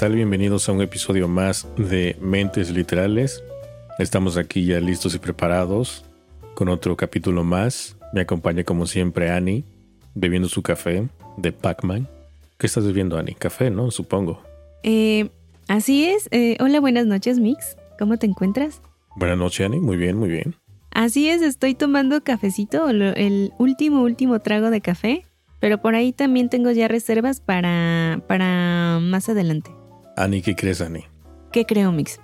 Tal? Bienvenidos a un episodio más de Mentes Literales. Estamos aquí ya listos y preparados con otro capítulo más. Me acompaña como siempre Annie, bebiendo su café de Pac-Man. ¿Qué estás bebiendo, Annie? Café, ¿no? Supongo. Eh, así es. Eh, hola, buenas noches, Mix. ¿Cómo te encuentras? Buenas noches, Annie. Muy bien, muy bien. Así es, estoy tomando cafecito, el último, último trago de café. Pero por ahí también tengo ya reservas para, para más adelante. Ani, ¿qué crees, Ani? ¿Qué creo, Mix?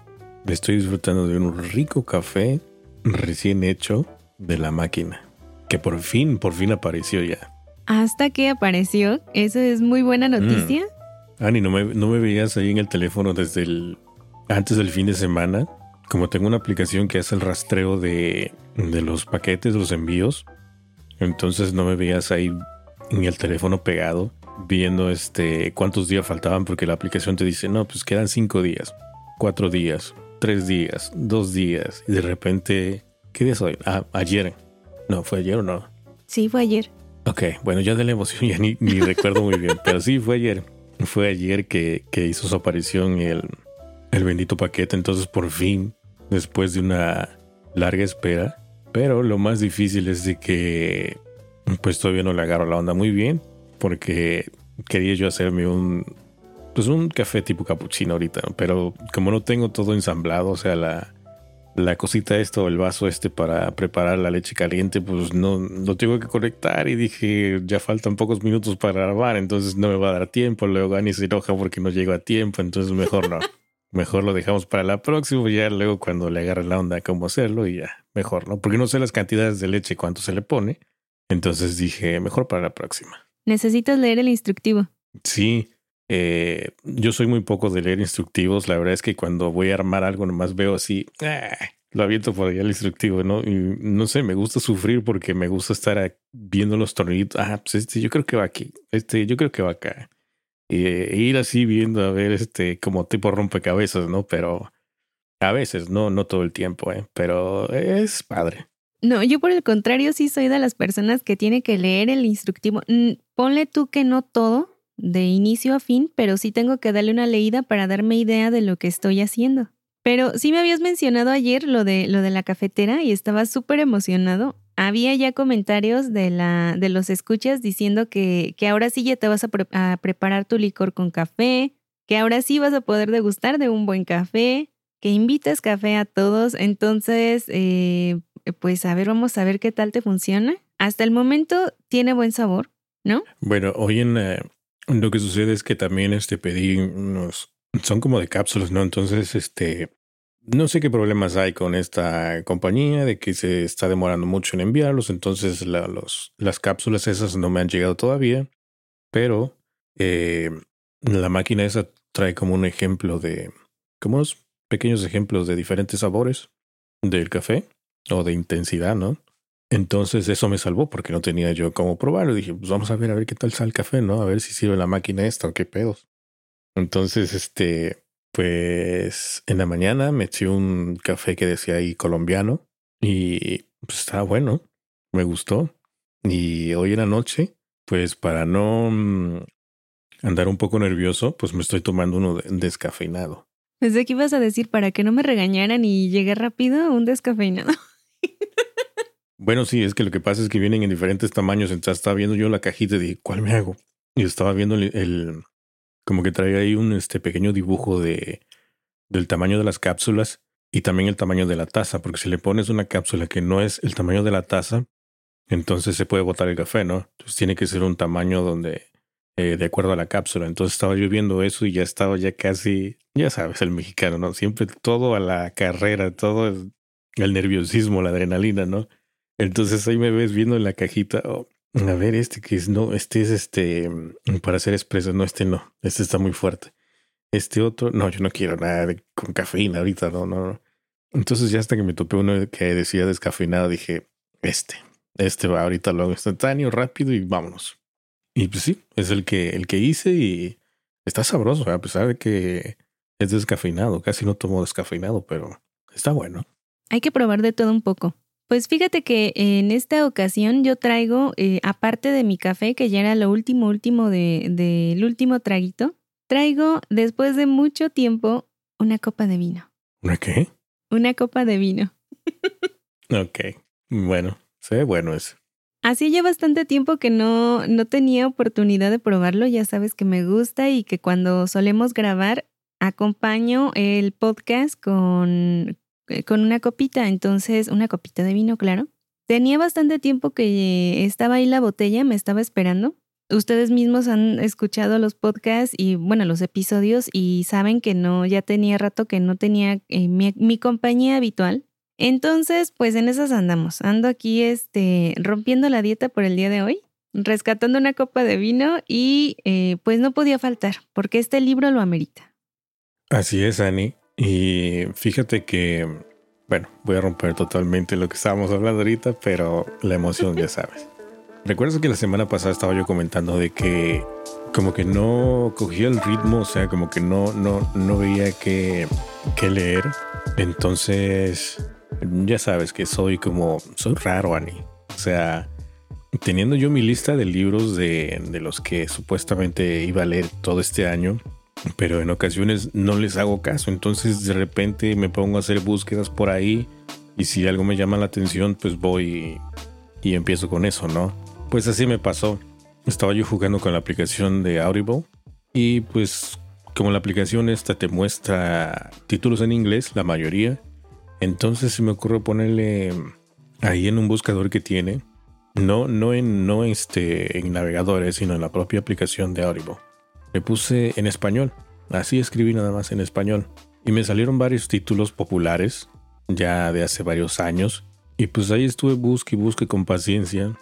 Estoy disfrutando de un rico café recién hecho de la máquina. Que por fin, por fin apareció ya. Hasta que apareció. Eso es muy buena noticia. Mm. Ani, ¿no me, ¿no me veías ahí en el teléfono desde el... antes del fin de semana? Como tengo una aplicación que hace el rastreo de, de los paquetes, los envíos. Entonces no me veías ahí en el teléfono pegado viendo este cuántos días faltaban porque la aplicación te dice, no, pues quedan cinco días, cuatro días, tres días, dos días. Y de repente, ¿qué día es hoy? Ah, ayer. No, ¿fue ayer o no? Sí, fue ayer. Ok, bueno, ya de la emoción ya ni, ni recuerdo muy bien, pero sí fue ayer. Fue ayer que, que hizo su aparición el, el bendito paquete, entonces por fin, después de una larga espera, pero lo más difícil es de que pues todavía no le agarro la onda muy bien porque quería yo hacerme un pues un café tipo cappuccino ahorita, pero como no tengo todo ensamblado, o sea, la, la cosita esto, el vaso este para preparar la leche caliente, pues no lo tengo que conectar y dije, ya faltan pocos minutos para grabar, entonces no me va a dar tiempo, luego Gani se enoja porque no llego a tiempo, entonces mejor no. mejor lo dejamos para la próxima, ya luego cuando le agarre la onda cómo hacerlo y ya, mejor, ¿no? Porque no sé las cantidades de leche cuánto se le pone. Entonces dije, mejor para la próxima. Necesitas leer el instructivo. Sí, eh, yo soy muy poco de leer instructivos. La verdad es que cuando voy a armar algo, nomás veo así, ah, lo aviento por allá el instructivo, ¿no? Y no sé, me gusta sufrir porque me gusta estar viendo los tornillitos. Ah, pues este yo creo que va aquí. Este yo creo que va acá. Y e ir así viendo a ver este como tipo rompecabezas, ¿no? Pero a veces, no, no todo el tiempo, ¿eh? Pero es padre. No, yo por el contrario sí soy de las personas que tiene que leer el instructivo. Ponle tú que no todo, de inicio a fin, pero sí tengo que darle una leída para darme idea de lo que estoy haciendo. Pero sí me habías mencionado ayer lo de, lo de la cafetera y estaba súper emocionado. Había ya comentarios de, la, de los escuchas diciendo que, que ahora sí ya te vas a preparar tu licor con café, que ahora sí vas a poder degustar de un buen café, que invitas café a todos. Entonces, eh, pues a ver, vamos a ver qué tal te funciona. Hasta el momento tiene buen sabor, ¿no? Bueno, hoy en eh, lo que sucede es que también este pedí unos, son como de cápsulas, ¿no? Entonces, este, no sé qué problemas hay con esta compañía, de que se está demorando mucho en enviarlos, entonces las cápsulas esas no me han llegado todavía, pero eh, la máquina esa trae como un ejemplo de, como unos pequeños ejemplos de diferentes sabores del café o de intensidad, ¿no? Entonces eso me salvó porque no tenía yo cómo probarlo. Dije, pues vamos a ver a ver qué tal sale el café, ¿no? A ver si sirve la máquina esta o qué pedos. Entonces, este, pues en la mañana me un café que decía ahí colombiano y pues estaba bueno, me gustó. Y hoy en la noche, pues para no mm, andar un poco nervioso, pues me estoy tomando uno descafeinado. Pensé que ibas a decir para que no me regañaran y llegué rápido un descafeinado. Bueno, sí, es que lo que pasa es que vienen en diferentes tamaños. Entonces estaba viendo yo la cajita y ¿cuál me hago? Y estaba viendo el, como que trae ahí un este pequeño dibujo de del tamaño de las cápsulas y también el tamaño de la taza, porque si le pones una cápsula que no es el tamaño de la taza, entonces se puede botar el café, ¿no? Entonces tiene que ser un tamaño donde eh, de acuerdo a la cápsula. Entonces estaba yo viendo eso y ya estaba ya casi, ya sabes, el mexicano, ¿no? Siempre todo a la carrera, todo el nerviosismo, la adrenalina, ¿no? Entonces ahí me ves viendo en la cajita, oh, a ver, este que es, no, este es este, para hacer expreso, no, este no, este está muy fuerte. este otro, no, yo no quiero nada con cafeína ahorita, no, no, no. Entonces ya hasta que me topé uno que decía descafeinado, dije, este, este va ahorita lo instantáneo, rápido y vámonos. Y pues sí, es el que, el que hice y está sabroso, a pesar de que es descafeinado. Casi no tomo descafeinado, pero está bueno. Hay que probar de todo un poco. Pues fíjate que en esta ocasión yo traigo, eh, aparte de mi café, que ya era lo último, último del de, último traguito, traigo después de mucho tiempo una copa de vino. ¿Una qué? Una copa de vino. ok, bueno, se ve bueno eso. Así ya bastante tiempo que no, no tenía oportunidad de probarlo, ya sabes que me gusta y que cuando solemos grabar acompaño el podcast con, eh, con una copita, entonces una copita de vino, claro. Tenía bastante tiempo que estaba ahí la botella, me estaba esperando. Ustedes mismos han escuchado los podcasts y bueno, los episodios y saben que no, ya tenía rato que no tenía eh, mi, mi, compañía habitual. Entonces, pues en esas andamos. Ando aquí este, rompiendo la dieta por el día de hoy, rescatando una copa de vino y eh, pues no podía faltar porque este libro lo amerita. Así es, Ani. Y fíjate que, bueno, voy a romper totalmente lo que estábamos hablando ahorita, pero la emoción ya sabes. Recuerdas que la semana pasada estaba yo comentando de que como que no cogía el ritmo, o sea, como que no, no, no veía que, que leer. Entonces, ya sabes que soy como, soy raro, Ani. O sea, teniendo yo mi lista de libros de, de los que supuestamente iba a leer todo este año, pero en ocasiones no les hago caso. Entonces de repente me pongo a hacer búsquedas por ahí y si algo me llama la atención, pues voy y, empiezo con eso, ¿no? Pues así me pasó. Estaba yo jugando con la aplicación de Audible y pues como la aplicación esta te muestra títulos en inglés, la mayoría, entonces se me ocurrió ponerle ahí en un buscador que tiene, no, no en, no este, en navegadores, sino en la propia aplicación de Audible le puse en español. Así escribí nada más en español. Y me salieron varios títulos populares, ya de hace varios años. Y pues ahí estuve busque y busque con paciencia,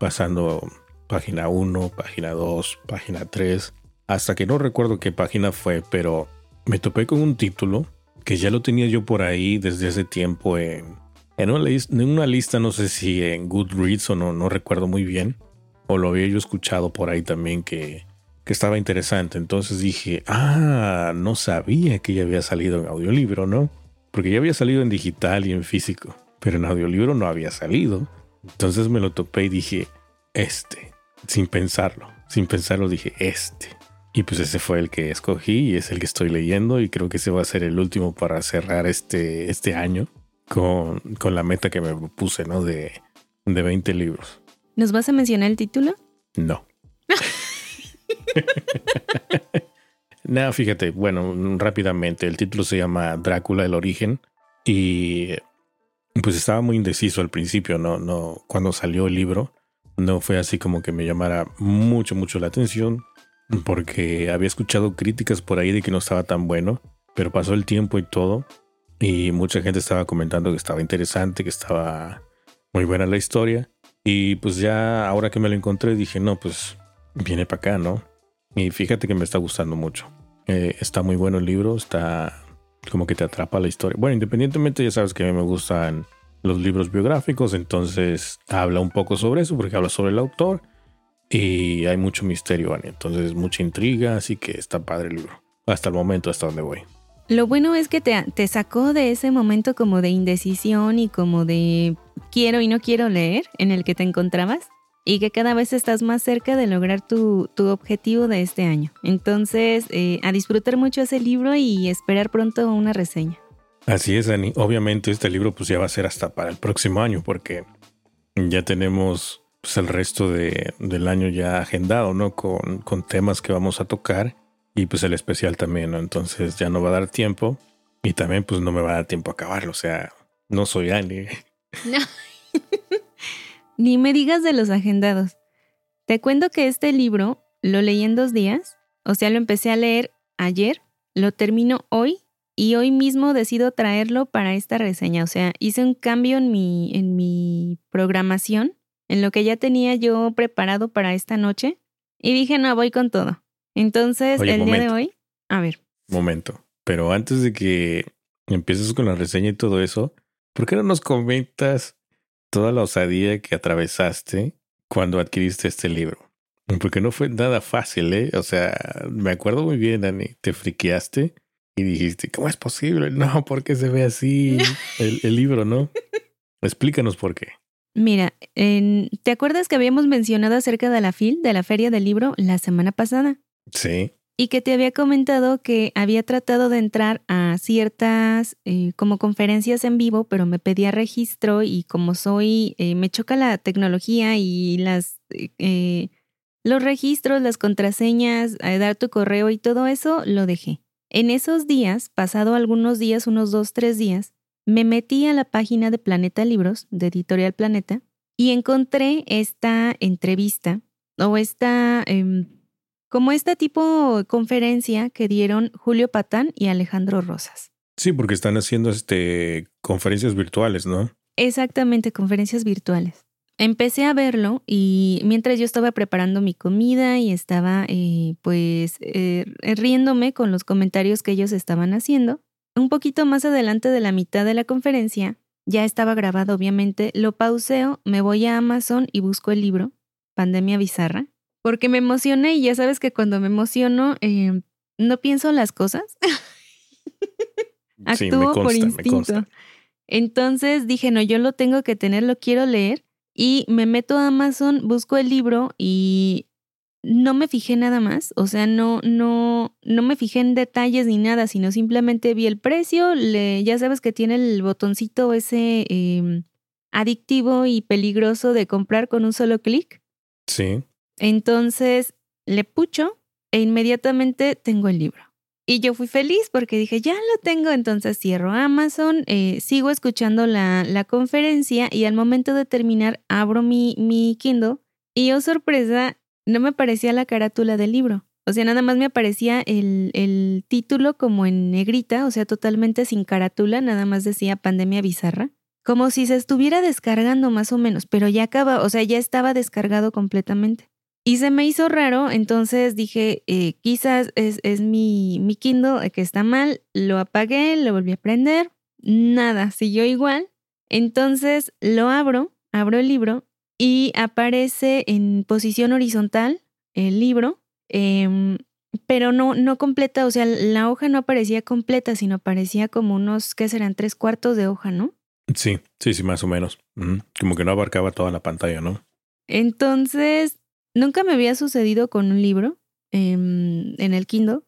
pasando página 1, página 2, página 3, hasta que no recuerdo qué página fue, pero me topé con un título que ya lo tenía yo por ahí desde hace tiempo en, una, lista, en una lista, no sé si en Goodreads o no, no recuerdo muy bien, o lo había yo escuchado por ahí también que que estaba interesante. Entonces dije, ah, no sabía que ya había salido en audiolibro, ¿no? Porque ya había salido en digital y en físico, pero en audiolibro no había salido. Entonces me lo topé y dije, este, sin pensarlo, sin pensarlo dije, este. Y pues ese fue el que escogí y es el que estoy leyendo y creo que ese va a ser el último para cerrar este, este año con, con la meta que me puse, ¿no? De, de 20 libros. ¿Nos vas a mencionar el título? No. no, fíjate, bueno, rápidamente, el título se llama Drácula, el origen. Y pues estaba muy indeciso al principio, no, no, cuando salió el libro, no fue así como que me llamara mucho, mucho la atención, porque había escuchado críticas por ahí de que no estaba tan bueno, pero pasó el tiempo y todo, y mucha gente estaba comentando que estaba interesante, que estaba muy buena la historia, y pues ya ahora que me lo encontré dije, no, pues viene para acá, ¿no? Y fíjate que me está gustando mucho. Eh, está muy bueno el libro, está como que te atrapa la historia. Bueno, independientemente ya sabes que a mí me gustan los libros biográficos, entonces habla un poco sobre eso, porque habla sobre el autor y hay mucho misterio, entonces mucha intriga, así que está padre el libro. Hasta el momento, hasta donde voy. Lo bueno es que te, te sacó de ese momento como de indecisión y como de quiero y no quiero leer en el que te encontrabas y que cada vez estás más cerca de lograr tu, objetivo de este año. Entonces, eh, a disfrutar mucho ese libro y esperar pronto una reseña. Así es, Dani. Obviamente este libro pues ya va a ser hasta para el próximo año porque ya tenemos pues, el resto de, del año ya agendado, ¿no? Con, con temas que vamos a tocar y pues el especial también, ¿no? Entonces ya no va a dar tiempo y también pues no me va a dar tiempo a acabarlo, o sea, no soy Ani. No. Ni me digas de los agendados. Te cuento que este libro lo leí en dos días, o sea, lo empecé a leer ayer, lo termino hoy y hoy mismo decido traerlo para esta reseña. O sea, hice un cambio en mi, en mi programación, en lo que ya tenía yo preparado para esta noche y dije, no, voy con todo. Entonces, el día de hoy, a ver. momento. Pero antes de que empieces con la reseña y todo eso, ¿por qué no nos comentas toda la osadía que atravesaste cuando adquiriste este libro? Porque no fue nada fácil, ¿eh? O sea, me acuerdo muy bien, Dani, te friqueaste y dijiste, ¿cómo es posible? No, porque se ve así el, el libro, ¿no? Explícanos por qué. Mira, ¿te acuerdas que habíamos mencionado acerca de la FIL, de la Feria del Libro, la semana pasada? Sí. Y que te había comentado que había tratado de entrar a ciertas eh, como conferencias en vivo, pero me pedía registro y como soy, eh, me choca la tecnología y las eh, los registros, las contraseñas, dar tu correo y todo eso, lo dejé. En esos días, pasado algunos días, unos dos, tres días, me metí a la página de Planeta Libros, de Editorial Planeta, y encontré esta entrevista o esta, em, como esta tipo de conferencia que dieron Julio Patán y Alejandro Rosas. Sí, porque están haciendo este, conferencias virtuales, ¿no? Exactamente, conferencias virtuales. Empecé a verlo y mientras yo estaba preparando mi comida y estaba eh, pues eh, riéndome con los comentarios que ellos estaban haciendo, un poquito más adelante de la mitad de la conferencia, ya estaba grabado obviamente, lo pauseo, me voy a Amazon y busco el libro, Pandemia Bizarra, porque me emocioné y ya sabes que cuando me emociono em, no pienso las cosas. Actúo por instinto. Entonces dije, no, yo lo tengo que tener, lo quiero leer. Y me meto a Amazon, busco el libro y no me fijé nada más, o sea, no, no, no me fijé en detalles ni nada, sino simplemente vi el precio, le, ya sabes que tiene el botoncito ese em, adictivo y peligroso de comprar con un solo clic. Sí. Entonces le pucho e inmediatamente tengo el libro. Y yo fui feliz porque dije, ya lo tengo, entonces cierro Amazon, eh, sigo escuchando la, la, conferencia y al momento de terminar abro mi, mi Kindle y oh sorpresa, no me aparecía la carátula del libro. O sea, nada más me aparecía el, el, título como en negrita, o sea, totalmente sin carátula, nada más decía pandemia bizarra. Como si se estuviera descargando más o menos, pero ya acaba, o sea, ya estaba descargado completamente. Y se me hizo raro, entonces dije, eh, quizás es, es mi, mi Kindle eh, que está mal, lo apagué, lo volví a prender, nada, siguió igual. Entonces lo abro, abro el libro y aparece en posición horizontal el libro, em, pero no, no completa, o sea, la hoja no aparecía completa, sino aparecía como unos, ¿qué serán? Tres cuartos de hoja, ¿no? Sí, sí, sí, más o menos. Como que no abarcaba toda la pantalla, ¿no? Entonces, nunca me había sucedido con un libro em, en el Kindle.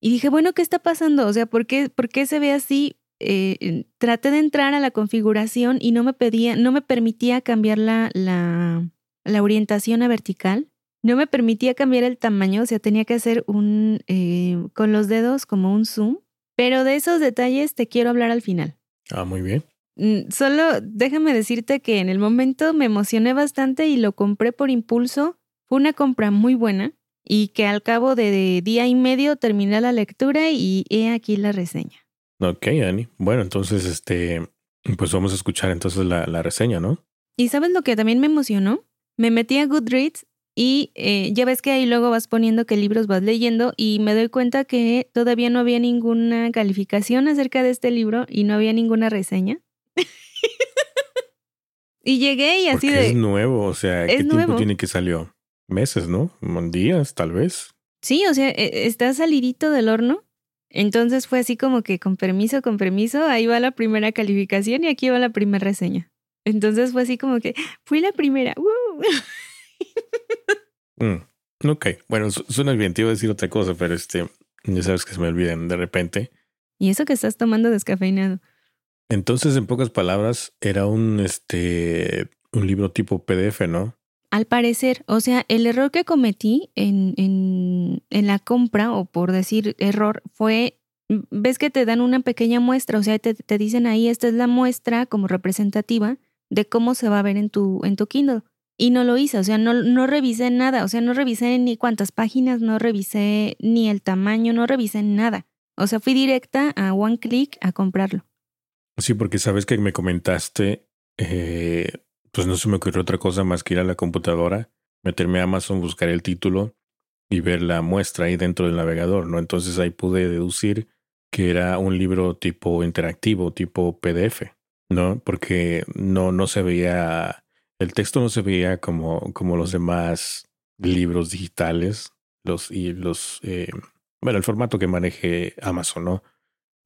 Y dije, bueno, ¿qué está pasando? O sea, ¿por qué, ¿por qué se ve así? Eh, traté de entrar a la configuración y no me pedía, no me permitía cambiar la, la, la, orientación a vertical, no me permitía cambiar el tamaño, o sea, tenía que hacer un, eh, con los dedos como un zoom, pero de esos detalles te quiero hablar al final. Ah, muy bien. Mm, solo déjame decirte que en el momento me emocioné bastante y lo compré por impulso. Fue una compra muy buena y que al cabo de día y medio terminé la lectura y he aquí la reseña. Ok, Ani. Bueno, entonces, este, pues vamos a escuchar entonces la, la reseña, ¿no? ¿Y sabes lo que también me emocionó? Me metí a Goodreads y eh, ya ves que ahí luego vas poniendo qué libros vas leyendo y me doy cuenta que todavía no había ninguna calificación acerca de este libro y no había ninguna reseña. y llegué y así Porque de... Es nuevo, o sea, ¿qué tiempo tiene que salió? Meses, ¿no? Días, tal vez. Sí, o sea, e, está salidito del horno entonces fue así como que con permiso, con permiso, ahí va la primera calificación y aquí va la primera reseña. Entonces fue así como que fui la primera. mm, ok, bueno, suena bien, te iba a decir otra cosa, pero este, ya sabes que se me olvidan de repente. Y eso que estás tomando descafeinado. Entonces, en pocas palabras, era un este un libro tipo PDF, ¿no? Al parecer, o sea, el error que cometí en, en, en, la compra, o por decir error, fue, ves que te dan una pequeña muestra, o sea, te, te, dicen ahí, esta es la muestra como representativa de cómo se va a ver en tu, en tu Kindle. Y no lo hice, o sea, no, no revisé nada, o sea, no revisé ni cuántas páginas, no revisé ni el tamaño, no revisé nada. O sea, fui directa a One Click a comprarlo. Sí, porque sabes que me comentaste eh, pues no se me ocurrió otra cosa más que ir a la computadora, meterme a Amazon, buscar el título y ver la muestra ahí dentro del navegador, ¿no? Entonces ahí pude deducir que era un libro tipo interactivo, tipo PDF, ¿no? Porque no, no se veía, el texto no se veía como, como los demás libros digitales, los, y los, eh, bueno, el formato que maneje Amazon, ¿no?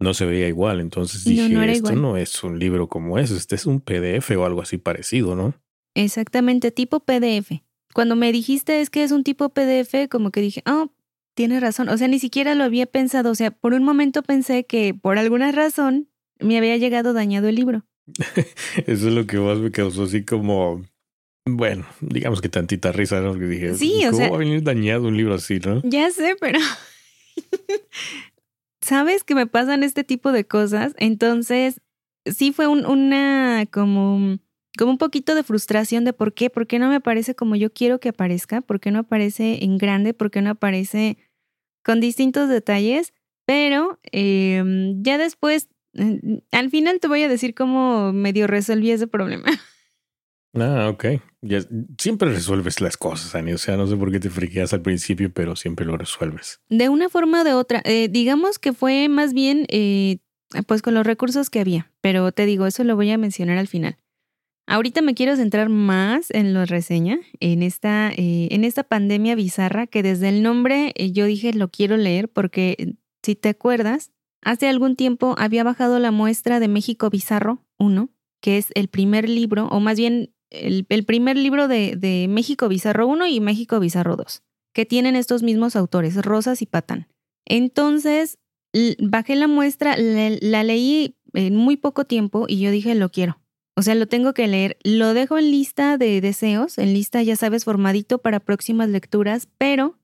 No se veía igual, entonces dije, esto no es un libro como ese, este es un PDF o algo así parecido, ¿no? Exactamente, tipo PDF. Cuando me dijiste es que es un tipo PDF, como que dije, oh, tienes razón. O sea, ni siquiera lo había pensado. O sea, por un momento pensé que por alguna razón me había llegado dañado el libro. Eso es lo que vos me causó así como, bueno, digamos que tantita risa, ¿no? Que dije, sí, ¿cómo o sea, va a venir dañado un libro así, no? Ya sé, pero sabes que me pasan este tipo de cosas. Entonces, sí fue un, una como como un poquito de frustración de por qué, por qué no me aparece como yo quiero que aparezca, por qué no aparece en grande, por qué no aparece con distintos detalles, pero em, ya después, al final te voy a decir cómo medio resolví ese problema. Ah, ok. Ya, siempre resuelves las cosas, Ani. O sea, no sé por qué te friqueas al principio, pero siempre lo resuelves. De una forma o de otra. Eh, digamos que fue más bien, eh, pues con los recursos que había. Pero te digo, eso lo voy a mencionar al final. Ahorita me quiero centrar más en la reseña, en esta, eh, en esta pandemia bizarra que desde el nombre eh, yo dije lo quiero leer porque eh, si te acuerdas, hace algún tiempo había bajado la muestra de México Bizarro 1, que es el primer libro, o más bien el, primer libro de, de, México Bizarro 1 y México Bizarro 2, que tienen estos mismos autores, Rosas y Patán. Entonces, bajé la muestra, la leí en muy poco tiempo y yo dije lo quiero o sea, lo tengo que leer. Lo dejo en lista de deseos, en lista, ya sabes, formadito para próximas lecturas, pero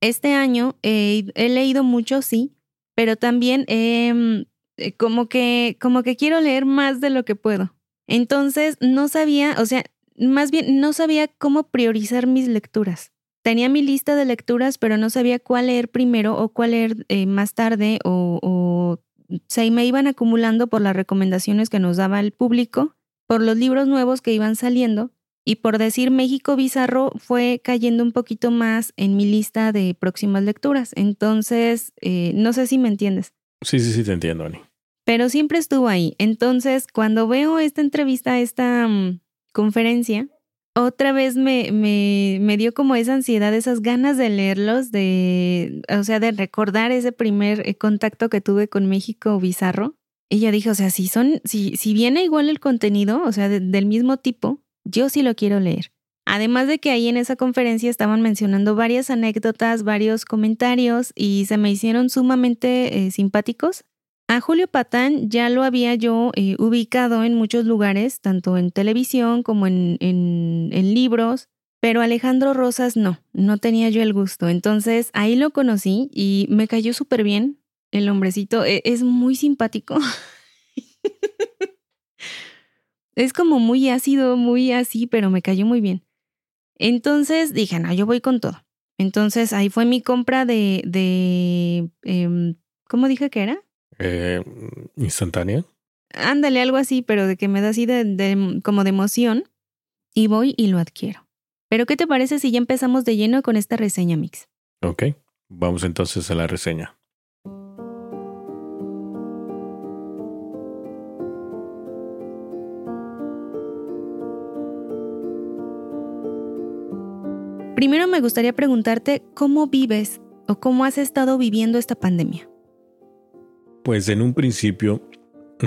este año he leído mucho, sí, pero también em, eh, como, que, como que quiero leer más de lo que puedo. Entonces, no sabía, o sea, más bien no sabía cómo priorizar mis lecturas. Tenía mi lista de lecturas, pero no sabía cuál leer primero o cuál leer eh, más tarde o, o se me iban acumulando por las recomendaciones que nos daba el público por los libros nuevos que iban saliendo y por decir México Bizarro fue cayendo un poquito más en mi lista de próximas lecturas. Entonces, eh, no sé si me entiendes. Sí, sí, sí, te entiendo, Ani. Pero siempre estuvo ahí. Entonces, cuando veo esta entrevista, esta mm, conferencia, otra vez me, me, me, dio como esa ansiedad, esas ganas de leerlos, de, o sea, de recordar ese primer eh, contacto que tuve con México Bizarro. Y yo dije, o sea, si son, si, si viene igual el contenido, o sea, del mismo tipo, yo sí lo quiero leer. Además de que ahí en esa conferencia estaban mencionando varias anécdotas, varios comentarios y se me hicieron sumamente eh, simpáticos. A Julio Patán ya lo había yo eh, ubicado en muchos lugares, tanto en televisión como en, libros, pero Alejandro Rosas no, no tenía yo el gusto. Entonces ahí lo conocí y me cayó súper bien el hombrecito e, es muy simpático. es como muy ácido, muy así, pero me cayó muy bien. Entonces dije, no, yo voy con todo. Entonces ahí fue mi compra de, de em, ¿cómo dije que era? Eh, instantánea. Ándale, algo así, pero de que me da así de, como de emoción. Y voy y lo adquiero. Pero ¿qué te parece si ya empezamos de lleno con esta reseña, Mix? Ok, vamos entonces a la reseña. Primero me gustaría preguntarte cómo vives o cómo has estado viviendo esta pandemia. Pues en un principio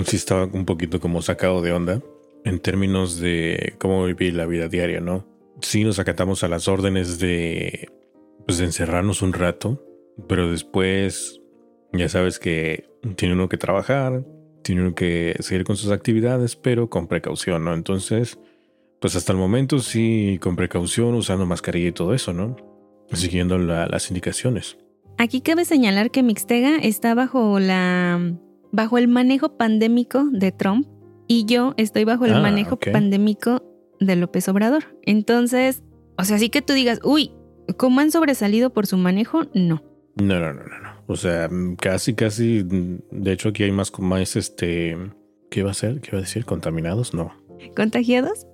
sí estaba un poquito como sacado de onda en términos de cómo vivir la vida diaria, ¿no? Sí nos acatamos a las órdenes de pues de encerrarnos un rato, pero después ya sabes que tiene uno que trabajar, tiene uno que seguir con sus actividades, pero con precaución, ¿no? Entonces, pues hasta el momento sí, con precaución, usando mascarilla y todo eso, ¿no? Siguiendo las indicaciones. Aquí cabe señalar que Mixtega está bajo la bajo el manejo pandémico de Trump y yo estoy bajo el ah, manejo pandémico de López Obrador. Entonces, o sea, así que tú digas, uy, ¿cómo han sobresalido por su manejo? No. No, no, no, no, no. O sea, casi, casi. De hecho, aquí hay más, más este. ¿Qué va a ser? ¿Qué va a decir? ¿Contaminados? No. ¿Contagiados?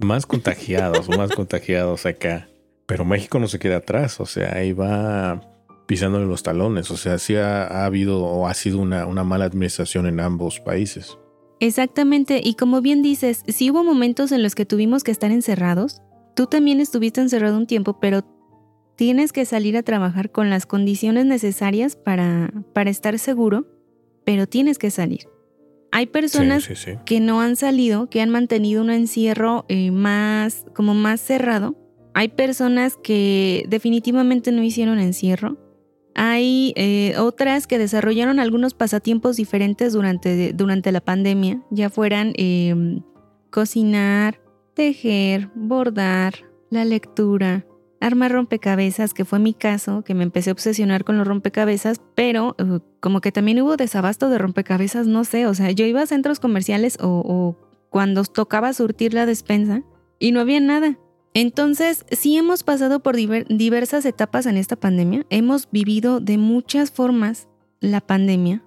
Más contagiados, más contagiados acá. Pero México no se queda atrás, o sea, ahí va pisándole los talones, o sea, sí ha, habido o ha sido una, una mala administración en ambos países. Exactamente, y como bien dices, sí hubo momentos en los que tuvimos que estar encerrados. Tú también estuviste encerrado un tiempo, pero tienes que salir a trabajar con las condiciones necesarias para, para estar seguro, pero tienes que salir. Hay personas que no han salido, que han mantenido un encierro eh, más, como más cerrado. Hay personas que definitivamente no hicieron encierro. Hay eh, otras que desarrollaron algunos pasatiempos diferentes durante, durante la pandemia, ya fueran em, cocinar, tejer, bordar, la lectura, armar rompecabezas, que fue mi caso, que me empecé a obsesionar con los rompecabezas, pero uh, como que también hubo desabasto de rompecabezas, no sé, o sea, yo iba a centros comerciales o, cuando tocaba surtir la despensa y no había nada. Entonces, sí hemos pasado por diversas etapas en esta pandemia, hemos vivido de muchas formas la pandemia.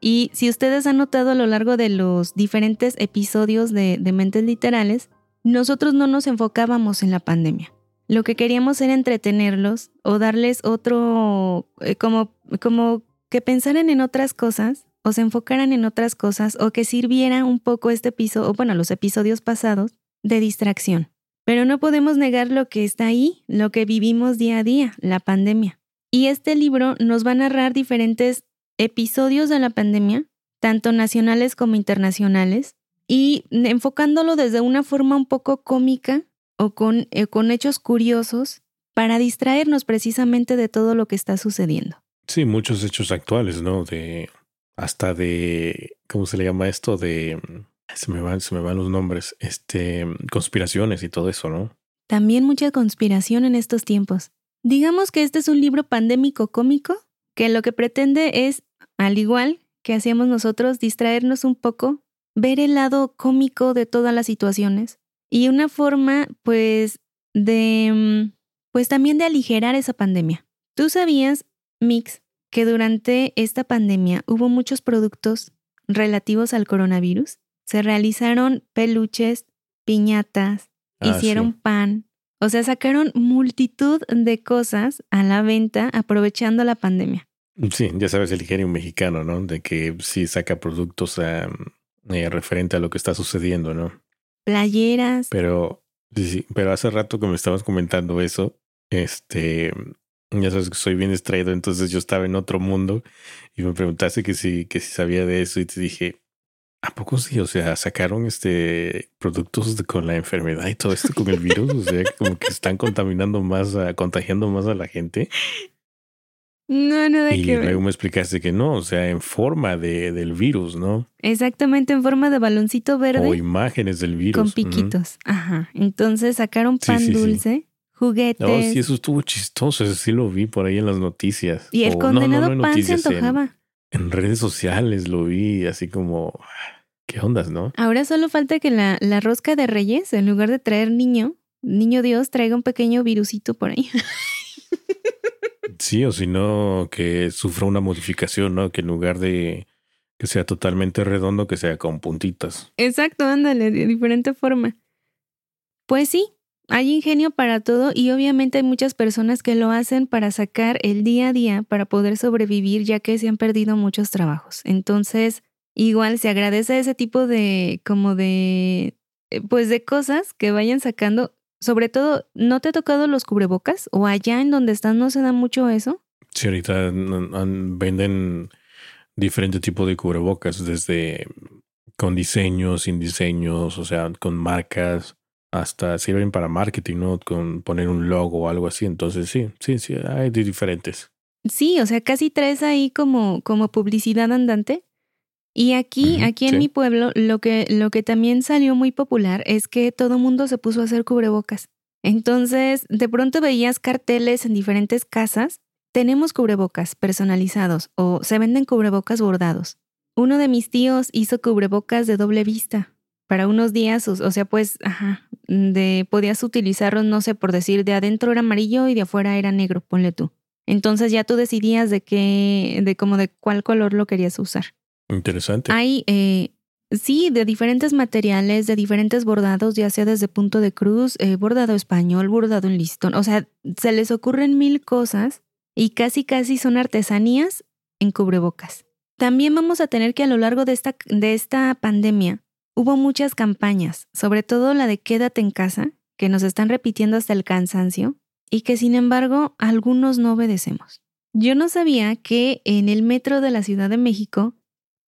Y si ustedes han notado a lo largo de los diferentes episodios de, Mentes Literales, nosotros no nos enfocábamos en la pandemia. Lo que queríamos era entretenerlos o darles otro, eh, como, como que pensaran en otras cosas o se enfocaran en otras cosas o que sirviera un poco este episodio, o bueno, los episodios pasados, de distracción. Pero no podemos negar lo que está ahí, lo que vivimos día a día, la pandemia. Y este libro nos va a narrar diferentes episodios de la pandemia, tanto nacionales como internacionales, y enfocándolo desde una forma un poco cómica o con, eh, con hechos curiosos para distraernos precisamente de todo lo que está sucediendo. Sí, muchos hechos actuales, ¿no? De hasta de ¿cómo se le llama esto? De se me van, se me van los nombres, este conspiraciones y todo eso, ¿no? También mucha conspiración en estos tiempos. Digamos que este es un libro pandémico cómico que lo que pretende es, al igual que hacíamos nosotros, distraernos un poco, ver el lado cómico de todas las situaciones, y una forma, pues, de, mm, pues también de aligerar esa pandemia. ¿Tú sabías, Mix, que durante esta pandemia hubo muchos productos relativos al coronavirus? Se realizaron peluches, piñatas, ah, hicieron pan, o sea, sacaron multitud de cosas a la venta aprovechando la pandemia. Sí, ya sabes el ingenio mexicano, ¿no? De que sí saca productos eh, referente a lo que está sucediendo, ¿no? playeras. Pero, sí, pero hace rato que me estabas comentando eso, este, ya sabes que soy bien distraído, entonces yo estaba en otro mundo y me preguntaste que si, que si sabía de eso y te dije, ¿a poco sí? O sea, sacaron este productos con la enfermedad y todo esto con el virus, o sea, como que están contaminando más, contagiando más a la gente. No, no de y luego me explicaste que no, o sea, en forma de, del virus, ¿no? Exactamente, en forma de baloncito verde. O imágenes del virus. Con piquitos. Ajá. Entonces sacaron pan dulce, juguetes. No, sí, eso estuvo chistoso, eso sí lo vi por ahí en las noticias. Y el condenado pan se antojaba. En, redes sociales lo vi así como... ¿Qué ondas, no? Ahora solo falta que la, la rosca de reyes, en lugar de traer niño, niño Dios, traiga un pequeño virusito por ahí. Sí, o si no, que sufra una modificación, ¿no? Que en lugar de que sea totalmente redondo, que sea con puntitas. Exacto, ándale, de diferente forma. Pues sí, hay ingenio para todo y obviamente hay muchas personas que lo hacen para sacar el día a día, para poder sobrevivir, ya que se han perdido muchos trabajos. Entonces, igual se agradece ese tipo de, como de, eh, pues de cosas que vayan sacando sobre todo, ¿no te ha tocado los cubrebocas? ¿O allá en donde estás no se da mucho eso? Sí, ahorita venden diferentes tipos de cubrebocas, desde con diseños, sin diseños, o sea, con marcas, hasta sirven para marketing, ¿no? Con poner un logo o algo así. Entonces, sí, sí, sí, hay diferentes. Sí, o sea, casi traes ahí como, como publicidad andante. Y aquí, aquí en mi pueblo, lo que, lo que también salió muy popular es que todo mundo se puso a hacer cubrebocas. Entonces, de pronto veías carteles en diferentes casas, tenemos cubrebocas personalizados o se venden cubrebocas bordados. Uno de mis tíos hizo cubrebocas de doble vista. Para unos días, o, sea, pues, ajá, de, podías utilizarlos, no sé, por decir, de adentro era amarillo y de afuera era negro, ponle tú. Entonces ya tú decidías de qué, de cómo, de cuál color lo querías usar. Interesante. Hay, eh, Sí, de diferentes materiales, de diferentes bordados, ya sea desde punto de cruz, eh, bordado español, bordado en listón. O sea, se les ocurren mil cosas y casi casi son artesanías en cubrebocas. También vamos a tener que a lo largo de esta, de esta pandemia hubo muchas campañas, sobre todo la de quédate en casa, que nos están repitiendo hasta el cansancio y que sin embargo algunos no obedecemos. Yo no sabía que en el metro de la Ciudad de México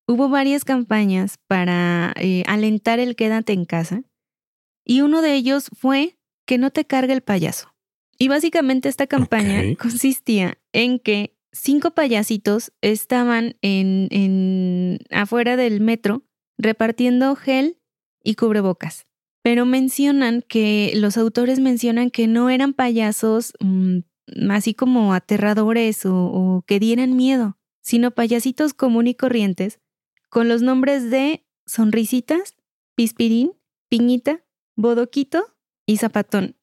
hubo varias campañas para eh, alentar el quédate en casa y uno de ellos fue que no te cargue el payaso. Y básicamente esta campaña consistía en que cinco payasitos estaban en, en afuera del metro repartiendo gel y cubrebocas. Pero mencionan que los autores mencionan que no eran payasos mm, así como aterradores o, o que dieran miedo, sino payasitos común y corrientes con los nombres de Sonrisitas, Pispirín, Piñita, Bodoquito y Zapatón.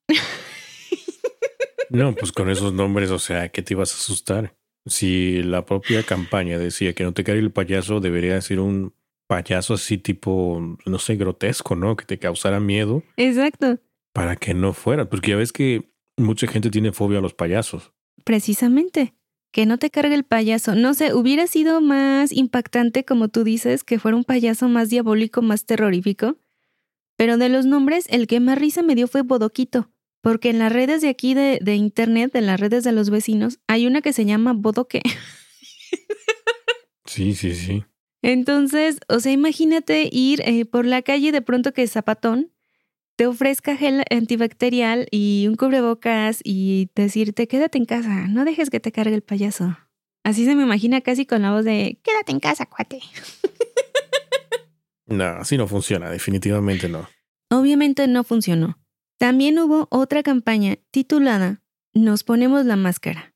No, pues con esos nombres, o sea, ¿qué te ibas a asustar? Si la propia campaña decía que no te caiga el payaso, debería ser un payaso así tipo, no sé, grotesco, ¿no? Que te causara miedo. Exacto. Para que no fuera, porque ya ves que mucha gente tiene fobia a los payasos. Precisamente. Que no te cargue el payaso. No sé, hubiera sido más impactante, como tú dices, que fuera un payaso más diabólico, más terrorífico. Pero de los nombres, el que más risa me dio fue Bodoquito. Porque en las redes de aquí de, de internet, en las redes de los vecinos, hay una que se llama Bodoque. Sí, sí, sí. Entonces, o sea, imagínate ir eh, por la calle de pronto que Zapatón te ofrezca gel antibacterial y un cubrebocas y decirte quédate en casa, no dejes que te cargue el payaso. Así se me imagina casi con la voz de quédate en casa, cuate. No, así no funciona, definitivamente no. Obviamente no funcionó. También hubo otra campaña titulada Nos ponemos la máscara.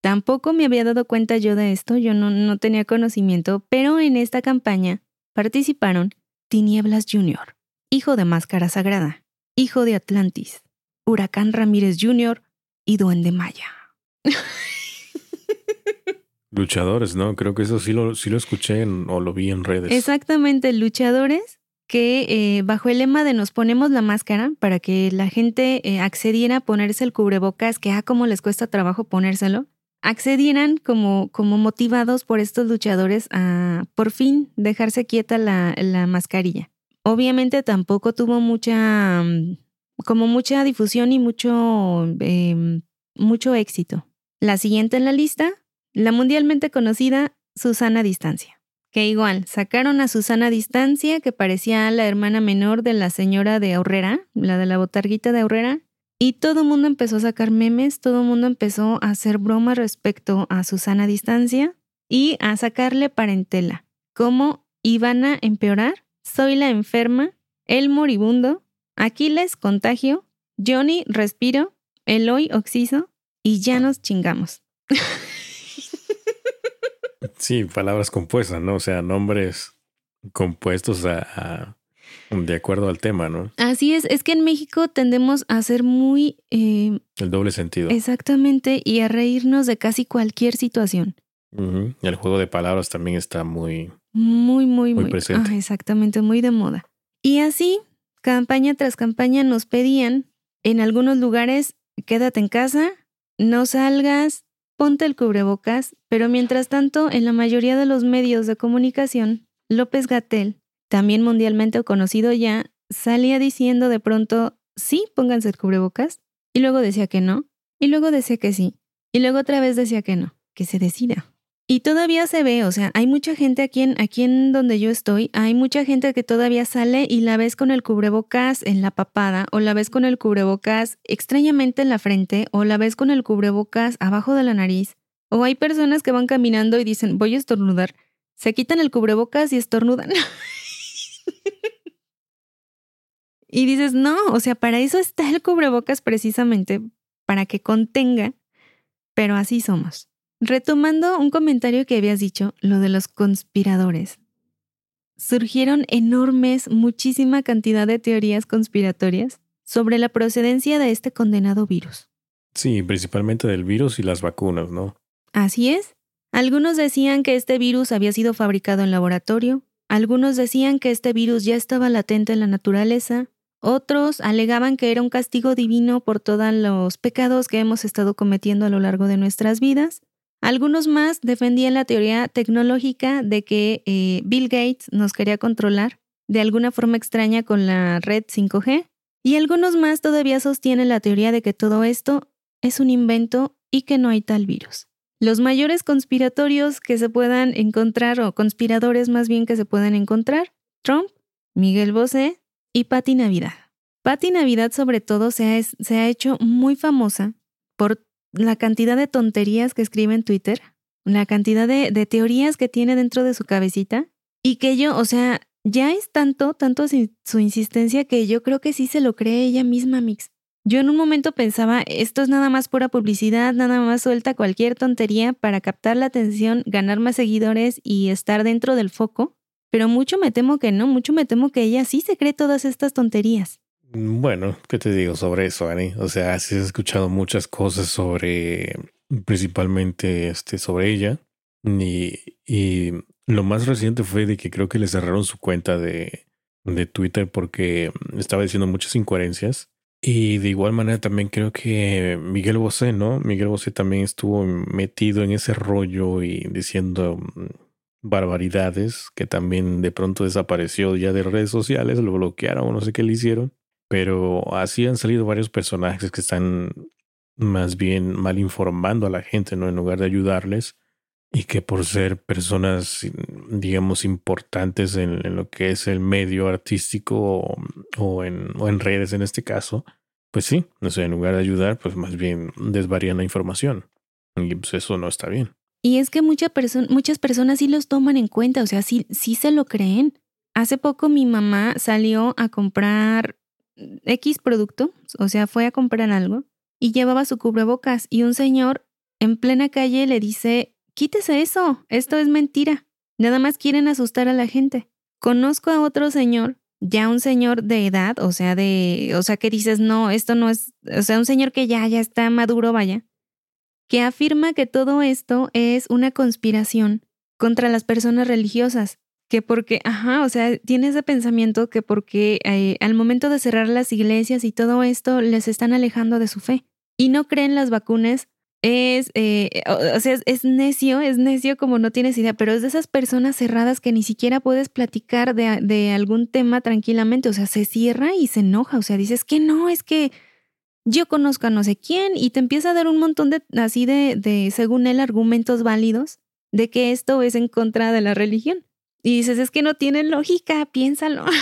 Tampoco me había dado cuenta yo de esto, yo no, no tenía conocimiento, pero en esta campaña participaron Tinieblas Jr., hijo de Máscara Sagrada, hijo de Atlantis, Huracán Ramírez Jr. y Duende Maya. Luchadores, ¿no? Creo que eso sí lo, sí lo escuché o lo vi en redes. Exactamente, luchadores que eh, bajo el lema de nos ponemos la máscara para que la gente eh, accediera a ponerse el cubrebocas, que ah, como les cuesta trabajo ponérselo, accedieran como, como motivados por estos luchadores a por fin dejarse quieta la, la mascarilla. Obviamente tampoco tuvo mucha, mm, como mucha difusión y mucho, em, mucho éxito. La siguiente en la lista, la mundialmente conocida Susana Distancia. Que igual, sacaron a Susana Distancia, que parecía la hermana menor de la señora de Aurrera, la de la botarguita de Aurrera, y todo el mundo empezó a sacar memes, todo el mundo empezó a hacer bromas respecto a Susana Distancia y a sacarle parentela. ¿Cómo iban a empeorar? Soy la enferma, el moribundo, Aquiles contagio, Johnny respiro, Eloy oxiso y ya nos chingamos. Sí, palabras compuestas, ¿no? O sea, nombres compuestos a, de acuerdo al tema, ¿no? Así es, es que en México tendemos a ser muy... Eh, el doble sentido. Exactamente, y a reírnos de casi cualquier situación. Y el juego de palabras también está muy... Muy, muy, muy, presente. exactamente, muy de moda. Y así, campaña tras campaña nos pedían, en algunos lugares, quédate en casa, no salgas, ponte el cubrebocas, pero mientras tanto, en la mayoría de los medios de comunicación, López Gatel también mundialmente conocido ya, salía diciendo de pronto, sí, pónganse el cubrebocas, y luego decía que no, y luego decía que sí, y luego otra vez decía que no, que se decida. Y todavía se ve, o sea, hay mucha gente aquí en, aquí en donde yo estoy, hay mucha gente que todavía sale y la ves con el cubrebocas en la papada, o la ves con el cubrebocas extrañamente en la frente, o la ves con el cubrebocas abajo de la nariz, o hay personas que van caminando y dicen, voy a estornudar, se quitan el cubrebocas y estornudan. y dices, no, o sea, para eso está el cubrebocas precisamente, para que contenga, pero así somos. Retomando un comentario que habías dicho, lo de los conspiradores. Surgieron enormes, muchísima cantidad de teorías conspiratorias sobre la procedencia de este condenado virus. Sí, principalmente del virus y las vacunas, ¿no? Así es. Algunos decían que este virus había sido fabricado en laboratorio, Algunos decían que este virus ya estaba latente en la naturaleza, otros alegaban que era un castigo divino por todos los pecados que hemos estado cometiendo a lo largo de nuestras vidas. Algunos más defendían la teoría tecnológica de que eh, Bill Gates nos quería controlar de alguna forma extraña con la red 5G. Y algunos más todavía sostienen la teoría de que todo esto es un invento y que no hay tal virus. Los mayores conspiratorios que se puedan encontrar, o conspiradores más bien que se puedan encontrar, Trump, Miguel Bosé y Patti Navidad. Patti Navidad sobre todo se ha, hecho muy famosa por la cantidad de tonterías que escribe en Twitter, la cantidad de, de teorías que tiene dentro de su cabecita y que yo, o sea, ya es tanto, tanto su insistencia que yo creo que sí se lo cree ella misma, Mix. Yo en un momento pensaba, esto es nada más pura publicidad, nada más suelta cualquier tontería para captar la atención, ganar más seguidores y estar dentro del foco, pero mucho me temo que no, mucho me temo que ella sí se cree todas estas tonterías. Mm, bueno, ¿qué te digo sobre eso, Ani? O sea, sí he escuchado muchas cosas sobre, principalmente este, sobre ella. Y, y lo más reciente fue de que creo que le cerraron su cuenta de, de Twitter porque estaba diciendo muchas incoherencias. Y de igual manera también creo que Miguel Bosé, ¿no? Miguel Bosé también estuvo metido en ese rollo y diciendo mm, barbaridades que también de pronto desapareció ya de redes sociales, lo bloquearon o no sé qué le hicieron. Pero así han salido varios personajes que están más bien mal informando a la gente, ¿no? En lugar de ayudarles. Y que por ser personas, digamos, importantes en, lo que es el medio artístico o, en, redes en este caso, pues sí, no sé, en lugar de ayudar, pues más bien desvarían la información. Y pues eso no está bien. Y es que mucha muchas personas sí los toman en cuenta, o sea, sí, sí se lo creen. Hace poco mi mamá salió a comprar X producto, o sea, fue a comprar algo y llevaba su cubrebocas y un señor en plena calle le dice, quítese eso, esto es mentira. Nada más quieren asustar a la gente. Conozco a otro señor, ya un señor de edad, o sea, de, o sea, que dices, no, esto no es, o sea, un señor que ya, ya está maduro, vaya, que afirma que todo esto es una conspiración contra las personas religiosas, que porque, ajá, o sea, tiene ese pensamiento que porque eh, al momento de cerrar las iglesias y todo esto les están alejando de su fe y no creen las vacunas, es, eh, o, sea, es, necio, es necio como no tienes idea, pero es de esas personas cerradas que ni siquiera puedes platicar de, de algún tema tranquilamente, o sea, se cierra y se enoja, o sea, dices que no, es que yo conozco a no sé quién y te empieza a dar un montón de, así de, de, según él, argumentos válidos de que esto es en contra de la religión. Y dices, es que no tiene lógica, piénsalo.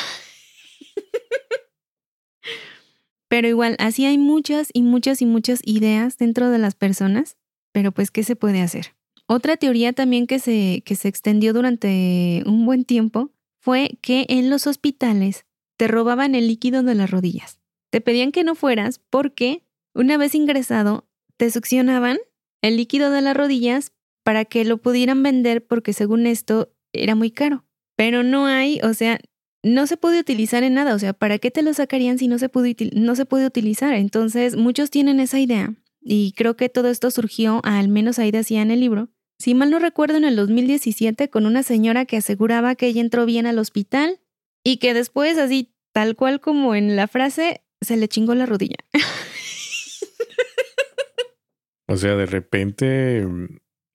pero igual, así hay muchas y muchas y muchas ideas dentro de las personas, pero pues, ¿qué se puede hacer? Otra teoría también que se, que se extendió durante un buen tiempo fue que en los hospitales te robaban el líquido de las rodillas. Te pedían que no fueras porque una vez ingresado te succionaban el líquido de las rodillas para que lo pudieran vender porque según esto era muy caro. Pero no hay, o sea, no se puede utilizar en nada, o sea, ¿para qué te lo sacarían si no se puede, no se puede utilizar? Entonces, muchos tienen esa idea y creo que todo esto surgió, al menos ahí decía en el libro, si mal no recuerdo, en el 2017 con una señora que aseguraba que ella entró bien al hospital y que después, así tal cual como en la frase, se le chingó la rodilla. o sea, de repente mm,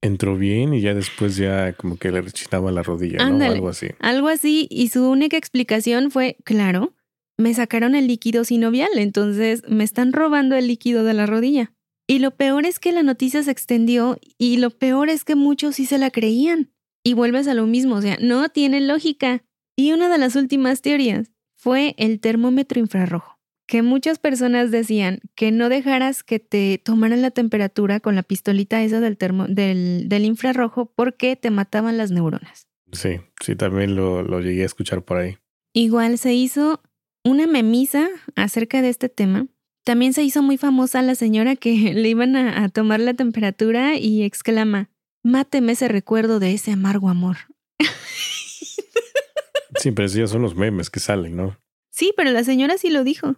entró bien y ya después ya como que le rechinaba la rodilla, ¿no? Algo así. Algo así. Y su única explicación fue, claro, me sacaron el líquido sinovial, entonces me están robando el líquido de la rodilla. Y lo peor es que la noticia se extendió y lo peor es que muchos sí se la creían. Y vuelves a lo mismo, o sea, no tiene lógica. Y una de las últimas teorías fue el termómetro infrarrojo que muchas personas decían que no dejaras que te tomaran la temperatura con la pistolita esa del, termo, del, del infrarrojo porque te mataban las neuronas. Sí, sí, también lo, lo llegué a escuchar por ahí. Igual se hizo una memisa acerca de este tema. También se hizo muy famosa la señora que le iban a, a tomar la temperatura y exclama, máteme ese recuerdo de ese amargo amor. Sí, pero esos ya son los memes que salen, ¿no? Sí, pero la señora sí lo dijo.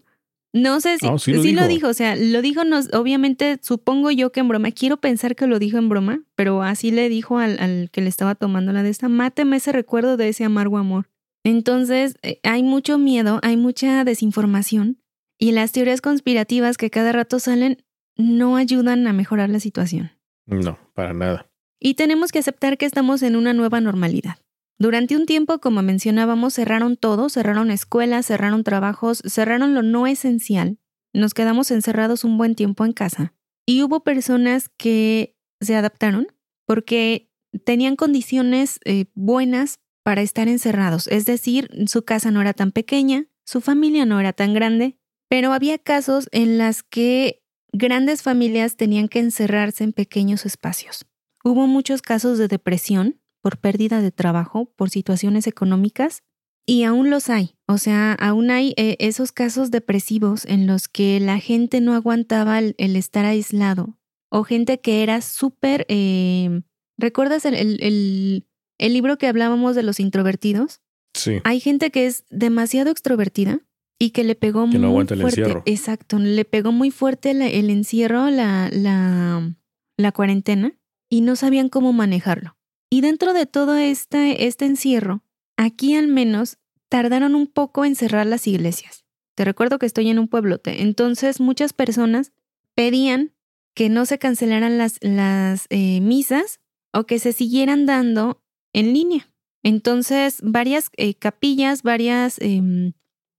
No sé si ah, sí, lo, dijo. o sea, lo dijo, nos, obviamente supongo yo que en broma, quiero pensar que lo dijo en broma, pero así le dijo al, al que le estaba tomando la de esta, máteme ese recuerdo de ese amargo amor. Entonces, eh, hay mucho miedo, hay mucha desinformación y las teorías conspirativas que cada rato salen no ayudan a mejorar la situación. No, para nada. Y tenemos que aceptar que estamos en una nueva normalidad. Durante un tiempo, como mencionábamos, cerraron todo, cerraron escuelas, cerraron trabajos, cerraron lo no esencial. Nos quedamos encerrados un buen tiempo en casa. Y hubo personas que se adaptaron porque tenían condiciones eh, buenas para estar encerrados. Es decir, su casa no era tan pequeña, su familia no era tan grande, pero había casos en las que grandes familias tenían que encerrarse en pequeños espacios. Hubo muchos casos de depresión por pérdida de trabajo, por situaciones económicas, y aún los hay. O sea, aún hay eh, esos casos depresivos en los que la gente no aguantaba el, estar aislado, o gente que era súper... Eh, ¿Recuerdas el, el, el libro que hablábamos de los introvertidos? Sí. Hay gente que es demasiado extrovertida y que le pegó que muy no aguanta el fuerte. encierro. Exacto, le pegó muy fuerte la- el encierro, la, la, la cuarentena, y no sabían cómo manejarlo. Y dentro de todo este, este encierro, aquí al menos tardaron un poco en cerrar las iglesias. Te recuerdo que estoy en un pueblote, entonces muchas personas pedían que no se cancelaran las, las eh, misas o que se siguieran dando en línea. Entonces, varias eh, capillas, varias, em,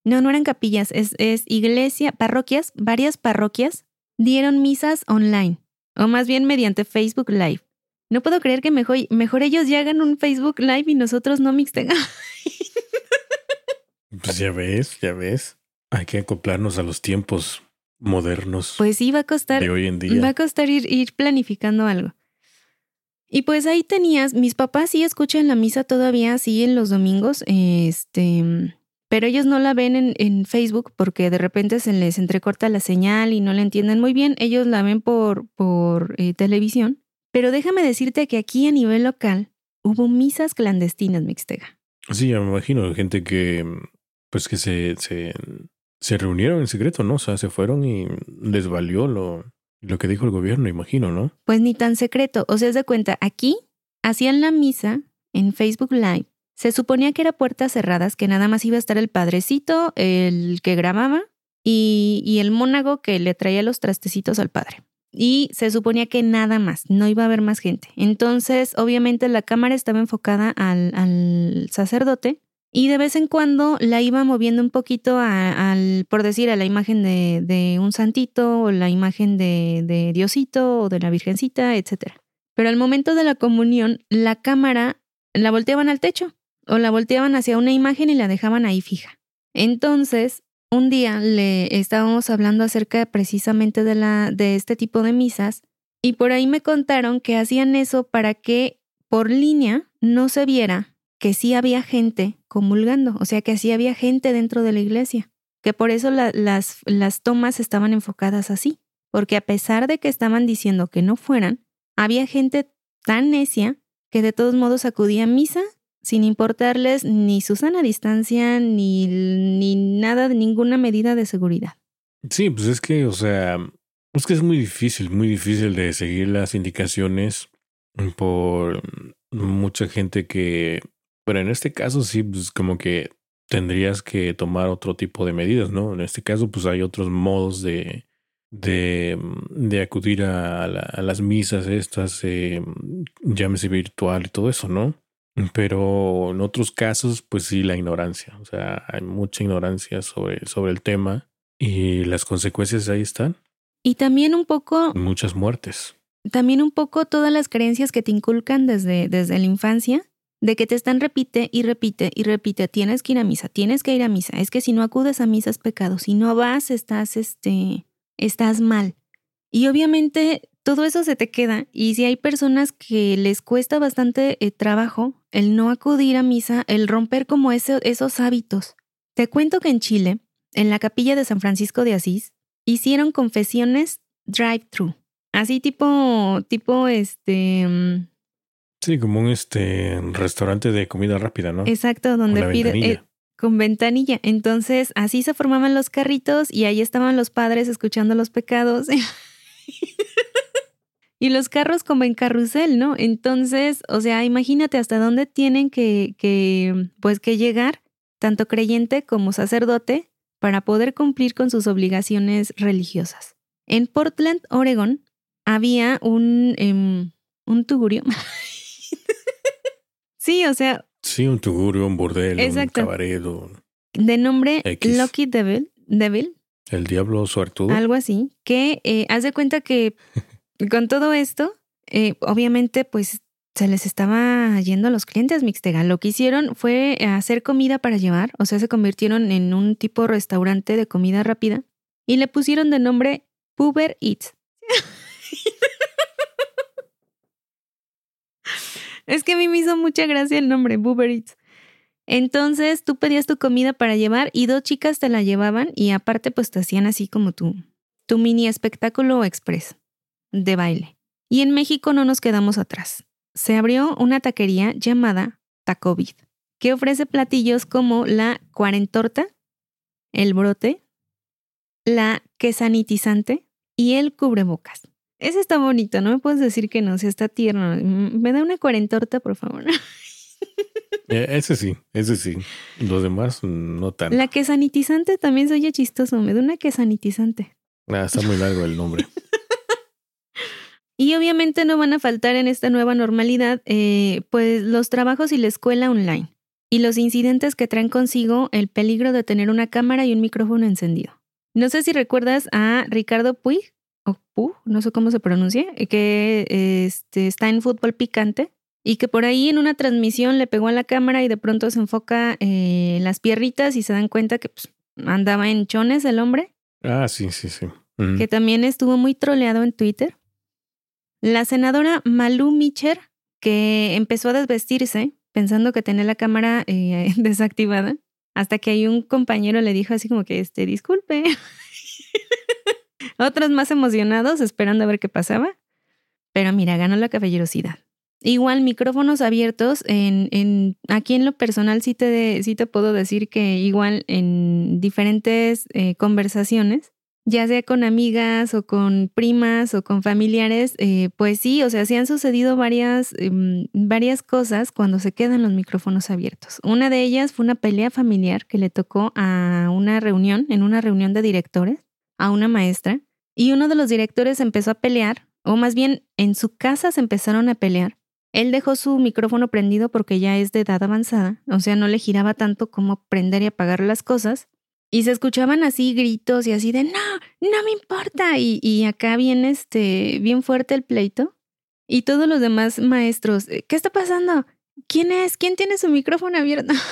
no, no eran capillas, es, es iglesia, parroquias, varias parroquias dieron misas online, o más bien mediante Facebook Live. No puedo creer que mejor, mejor ellos ya hagan un Facebook Live y nosotros no mixten. Pues ya ves, ya ves. Hay que acoplarnos a los tiempos modernos Pues sí, va a costar, de hoy en va día. a costar ir, ir planificando algo. Y pues ahí tenías, mis papás sí escuchan la misa todavía, sí, en los domingos, este, pero ellos no la ven en, en Facebook porque de repente se les entrecorta la señal y no la entienden muy bien. Ellos la ven por, por eh, televisión. Pero déjame decirte que aquí a nivel local hubo misas clandestinas, Mixtega. Sí, ya me imagino, gente que pues que se, se, se reunieron en secreto, ¿no? O sea, se fueron y les valió lo, lo que dijo el gobierno, imagino, ¿no? Pues ni tan secreto. O sea, haz de cuenta, aquí hacían la misa en Facebook Live. Se suponía que era puertas cerradas, que nada más iba a estar el padrecito, el que grababa y, y el mónago que le traía los trastecitos al padre. Y se suponía que nada más, no iba a haber más gente. Entonces, obviamente, la cámara estaba enfocada al, al sacerdote y de vez en cuando la iba moviendo un poquito al, por decir, a la imagen de, de un santito o la imagen de, de Diosito o de la Virgencita, etc. Pero al momento de la comunión, la cámara la volteaban al techo o la volteaban hacia una imagen y la dejaban ahí fija. Entonces, un día le estábamos hablando acerca precisamente de, este tipo de misas y por ahí me contaron que hacían eso para que por línea no se viera que sí había gente comulgando, o sea que sí había gente dentro de la iglesia, que por eso la- las, las tomas estaban enfocadas así, porque a pesar de que estaban diciendo que no fueran, había gente tan necia que de todos modos acudía a misa sin importarles ni su sana distancia ni, ni nada, ninguna medida de seguridad. Sí, pues es que, o sea, es que es muy difícil, muy difícil de seguir las indicaciones por mucha gente que, pero en este caso sí, pues como que tendrías que tomar otro tipo de medidas, ¿no? En este caso, pues hay otros modos de, de, de acudir a, a las misas estas, eh, llámese virtual y todo eso, ¿no? Pero en otros casos, pues sí, la ignorancia. O sea, hay mucha ignorancia sobre, sobre el tema y las consecuencias ahí están. Y también un poco Muchas muertes. también un poco todas las creencias que te inculcan desde, desde la infancia, de que te están repite y repite y repite, tienes que ir a misa, tienes que ir a misa, es que si no acudes a misa es pecado, si no vas estás, este, estás mal. Y obviamente todo eso se te queda y si hay personas que les cuesta bastante eh, trabajo el no acudir a misa, el romper como ese- esos hábitos. Te cuento que en Chile, en la capilla de San Francisco de Asís, hicieron confesiones drive-thru. Así tipo, tipo, este, mm, Sí, como un este restaurante de comida rápida, ¿no? exacto, donde Con pide, ventanilla. eh, con ventanilla. Entonces, así se formaban los carritos y ahí estaban los padres escuchando los pecados. y los carros como en carrusel, ¿no? Entonces, o sea, imagínate hasta dónde tienen que, que, pues, que llegar tanto creyente como sacerdote, para poder cumplir con sus obligaciones religiosas. En Portland, Oregon, había un, em, un tugurio. sí, o sea. Sí, un tugurio, un bordel, un cabaret. De nombre Lucky Devil, Devil. El diablo suertudo. Algo así. Que eh, haz de cuenta que con todo esto, eh, obviamente, pues se les estaba yendo a los clientes Mixtega. Lo que hicieron fue hacer comida para llevar, o sea, se convirtieron en un tipo restaurante de comida rápida y le pusieron de nombre Uber Eats. es que a mí me hizo mucha gracia el nombre, Uber Eats. Entonces tú pedías tu comida para llevar y dos chicas te la llevaban y aparte pues te hacían así como tu, tu mini espectáculo express de baile. Y en México no nos quedamos atrás se abrió una taquería llamada Tacovid, que ofrece platillos como la cuarentorta, el brote, la quesanitizante y el cubrebocas. Ese está bonito, no me puedes decir que no, si está tierno. Mm, me da una cuarentorta, por favor. Eh, ese sí, ese sí. Los demás no tan. La quesanitizante también se oye chistoso. Me da una quesanitizante. Ah, está muy largo el nombre. Y obviamente no van a faltar en esta nueva normalidad, eh, pues los trabajos y la escuela online y los incidentes que traen consigo el peligro de tener una cámara y un micrófono encendido. No sé si recuerdas a Ricardo Puig, o Puig, no sé cómo se pronuncia, que este, está en fútbol picante y que por ahí en una transmisión le pegó a la cámara y de pronto se enfoca eh, las pierritas y se dan cuenta que pues, andaba en chones el hombre. Ah, sí, sí, sí. Que también estuvo muy troleado en Twitter. La senadora Malu Micher, que empezó a desvestirse pensando que tenía la cámara eh, desactivada, hasta que hay un compañero le dijo así como que, este, disculpe. Otros más emocionados esperando a ver qué pasaba. Pero mira, ganó la caballerosidad. Igual micrófonos abiertos, en, en, aquí en lo personal sí te, sí te puedo decir que igual en diferentes eh, conversaciones ya sea con amigas o con primas o con familiares, eh, pues sí, o sea, sí han sucedido varias, em, varias cosas cuando se quedan los micrófonos abiertos. Una de ellas fue una pelea familiar que le tocó a una reunión, en una reunión de directores, a una maestra, y uno de los directores empezó a pelear, o más bien en su casa se empezaron a pelear. Él dejó su micrófono prendido porque ya es de edad avanzada, o sea, no le giraba tanto como prender y apagar las cosas. Y se escuchaban así gritos y así de, no, no me importa. Y, y acá viene este, bien fuerte el pleito. Y todos los demás maestros, eh, ¿qué está pasando? ¿Quién es? ¿Quién tiene su micrófono abierto?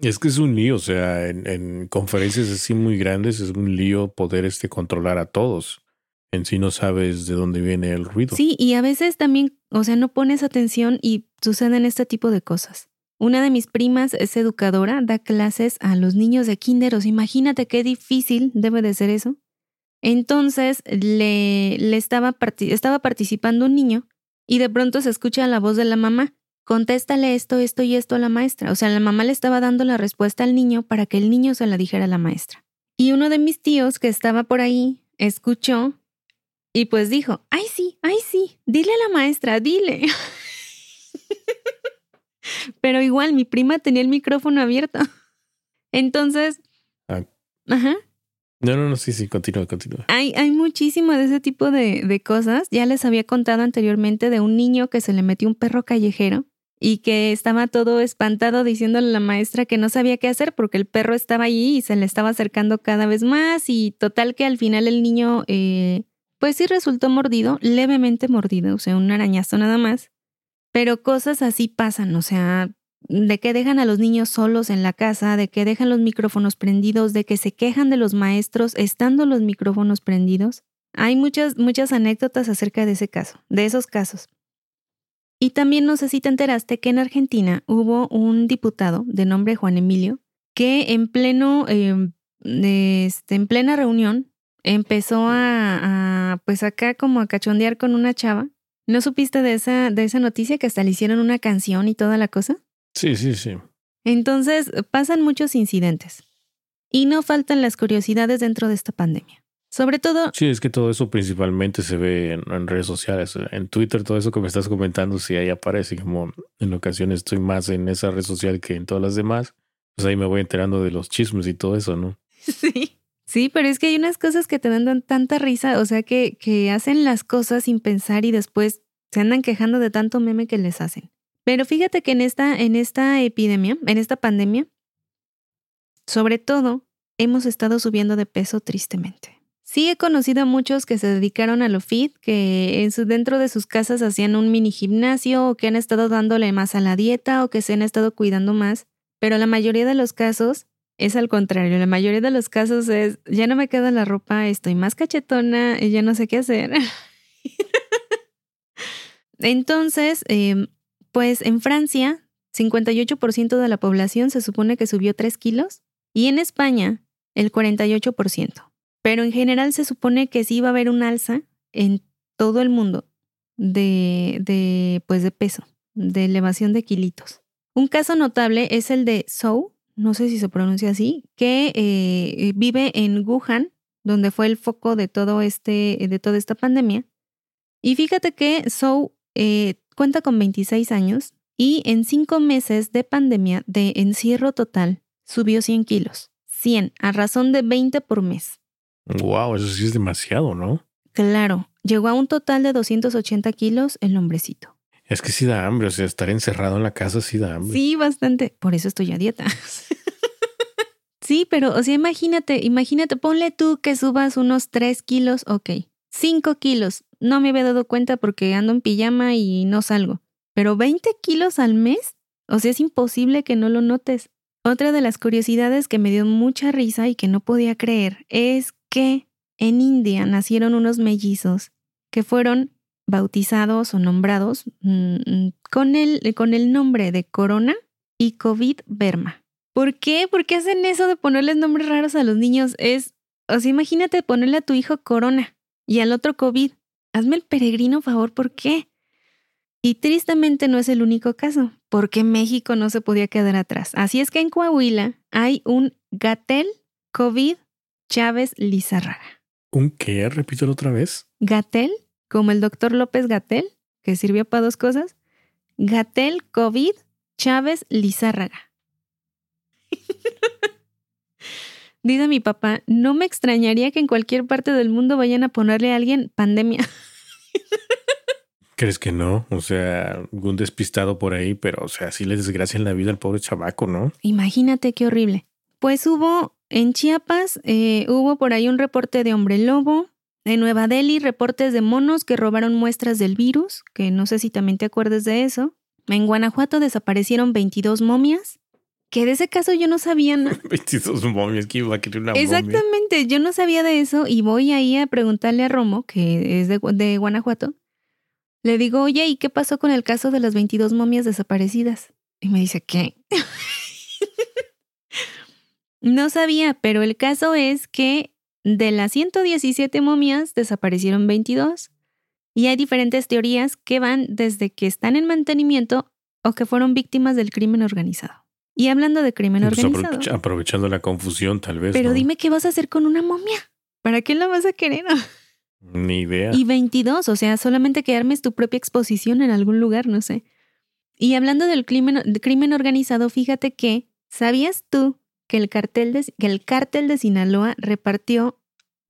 Es que es un lío, o sea, en, conferencias así muy grandes es un lío poder este, controlar a todos. En sí no sabes de dónde viene el ruido. Sí, y a veces también, o sea, no pones atención y suceden este tipo de cosas. Una de mis primas es educadora, da clases a los niños de kinderos. Imagínate qué difícil debe de ser eso. Entonces le, estaba, estaba participando un niño y de pronto se escucha la voz de la mamá. Contéstale esto, esto y esto a la maestra. O sea, la mamá le estaba dando la respuesta al niño para que el niño se la dijera a la maestra. Y uno de mis tíos que estaba por ahí escuchó y pues dijo, ay sí, ay sí, dile a la maestra, dile. Pero igual mi prima tenía el micrófono abierto. Entonces... Ah. Ajá. No, no, no, sí, sí, continúa, continúa. Hay, hay muchísimo de ese tipo de, de cosas. Ya les había contado anteriormente de un niño que se le metió un perro callejero y que estaba todo espantado diciéndole a la maestra que no sabía qué hacer porque el perro estaba allí y se le estaba acercando cada vez más y total que al final el niño eh, pues sí resultó mordido, levemente mordido, o sea, un arañazo nada más. Pero cosas así pasan, o sea, de que dejan a los niños solos en la casa, de que dejan los micrófonos prendidos, de que se quejan de los maestros estando los micrófonos prendidos. Hay muchas, muchas anécdotas acerca de ese caso, de esos casos. Y también no sé si te enteraste que en Argentina hubo un diputado de nombre Juan Emilio que en pleno, em, este, en plena reunión empezó a, a, pues acá como a cachondear con una chava ¿No supiste de esa, de esa noticia que hasta le hicieron una canción y toda la cosa? Sí, sí, sí. Entonces, pasan muchos incidentes. Y no faltan las curiosidades dentro de esta pandemia. Sobre todo... Sí, es que todo eso principalmente se ve en, redes sociales. En Twitter, todo eso que me estás comentando, sí ahí aparece. Como en ocasiones estoy más en esa red social que en todas las demás. Pues ahí me voy enterando de los chismes y todo eso, ¿no? Sí. Sí, pero es que hay unas cosas que te dan tanta risa, o sea, que, que hacen las cosas sin pensar y después se andan quejando de tanto meme que les hacen. Pero fíjate que en esta, en esta epidemia, en esta pandemia, sobre todo, hemos estado subiendo de peso tristemente. Sí he conocido a muchos que se dedicaron a lo fit, que en su, dentro de sus casas hacían un mini gimnasio o que han estado dándole más a la dieta o que se han estado cuidando más, pero la mayoría de los casos es al contrario, la mayoría de los casos es, ya no me queda la ropa, estoy más cachetona y ya no sé qué hacer. Entonces, em, pues en Francia, 58% de la población se supone que subió 3 kilos y en España el 48%. Pero en general se supone que sí va a haber un alza en todo el mundo de, de, pues de peso, de elevación de kilitos. Un caso notable es el de Zhou, no sé si se pronuncia así, que eh, vive en Wuhan, donde fue el foco de todo este, de toda esta pandemia. Y fíjate que Zhou eh, cuenta con 26 años y en cinco meses de pandemia de encierro total subió 100 kilos. 100, a razón de 20 por mes. Wow, eso sí es demasiado, ¿no? Claro, llegó a un total de 280 kilos el hombrecito. Es que sí da hambre, o sea, estar encerrado en la casa sí da hambre. Sí, bastante. Por eso estoy a dieta. sí, pero, o sea, imagínate, imagínate, ponle tú que subas unos 3 kilos, ok. 5 kilos. No me había dado cuenta porque ando en pijama y no salgo. Pero 20 kilos al mes, o sea, es imposible que no lo notes. Otra de las curiosidades que me dio mucha risa y que no podía creer es que en India nacieron unos mellizos que fueron bautizados o nombrados mm, mm, con, el, con el nombre de Corona y COVID Berma. ¿Por qué? ¿Por qué hacen eso de ponerles nombres raros a los niños? Es, o sea, imagínate ponerle a tu hijo Corona y al otro COVID. Hazme el peregrino favor, ¿por qué? Y tristemente no es el único caso, porque México no se podía quedar atrás. Así es que en Coahuila hay un Gatel COVID Chávez Lizarraga. ¿Un qué? Repítelo otra vez. Gatel como el doctor López Gatel, que sirvió para dos cosas, Gatel COVID Chávez Lizárraga. Dice mi papá, no me extrañaría que en cualquier parte del mundo vayan a ponerle a alguien pandemia. ¿Crees que no? O sea, algún despistado por ahí, pero o sea, sí le desgracia en la vida al pobre chavaco, ¿no? Imagínate qué horrible. Pues hubo en Chiapas, eh, hubo por ahí un reporte de hombre lobo, en Nueva Delhi, reportes de monos que robaron muestras del virus, que no sé si también te acuerdas de eso. En Guanajuato desaparecieron 22 momias, que de ese caso yo no sabía nada. 22 momias, que iba a querer una Exactamente, yo no sabía de eso y voy ahí a preguntarle a Romo, que es de, de Guanajuato. Le digo, oye, ¿y qué pasó con el caso de las 22 momias desaparecidas? Y me dice, ¿qué? no sabía, pero el caso es que de las 117 momias desaparecieron 22 y hay diferentes teorías que van desde que están en mantenimiento o que fueron víctimas del crimen organizado. Y hablando de crimen pues organizado. aprovechando la confusión, tal vez. Pero dime qué vas a hacer con una momia. ¿Para qué la vas a querer? Ni idea. Y 22, o sea, solamente que armes tu propia exposición en algún lugar, no sé. Y hablando del crimen, crimen organizado, fíjate que, ¿sabías tú que el, cartel de, que el cártel de Sinaloa repartió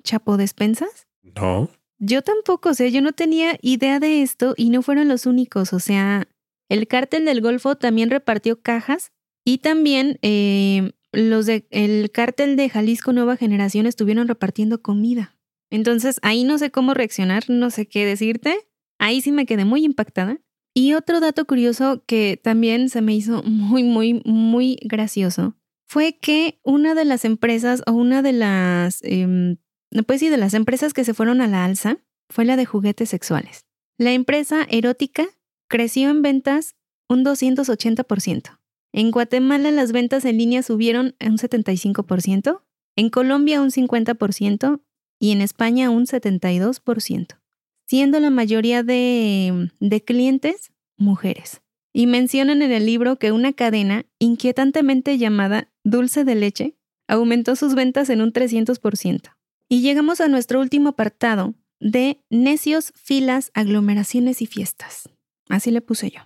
Chapo Despensas? No. Yo tampoco, o sea, yo no tenía idea de esto y no fueron los únicos, o sea, el cártel del Golfo también repartió cajas y también eh, los de el cártel de Jalisco Nueva Generación estuvieron repartiendo comida. Entonces, ahí no sé cómo reaccionar, no sé qué decirte. Ahí sí me quedé muy impactada. Y otro dato curioso que también se me hizo muy, muy, muy gracioso fue que una de las empresas o una de las em, pues sí, de las empresas que se fueron a la alza fue la de juguetes sexuales. La empresa erótica creció en ventas un 280%. En Guatemala las ventas en línea subieron un 75%, en Colombia un 50% y en España un 72%, siendo la mayoría de, clientes mujeres. Y mencionan en el libro que una cadena inquietantemente llamada Dulce de Leche aumentó sus ventas en un 300%. Y llegamos a nuestro último apartado de necios, filas, aglomeraciones y fiestas. Así le puse yo.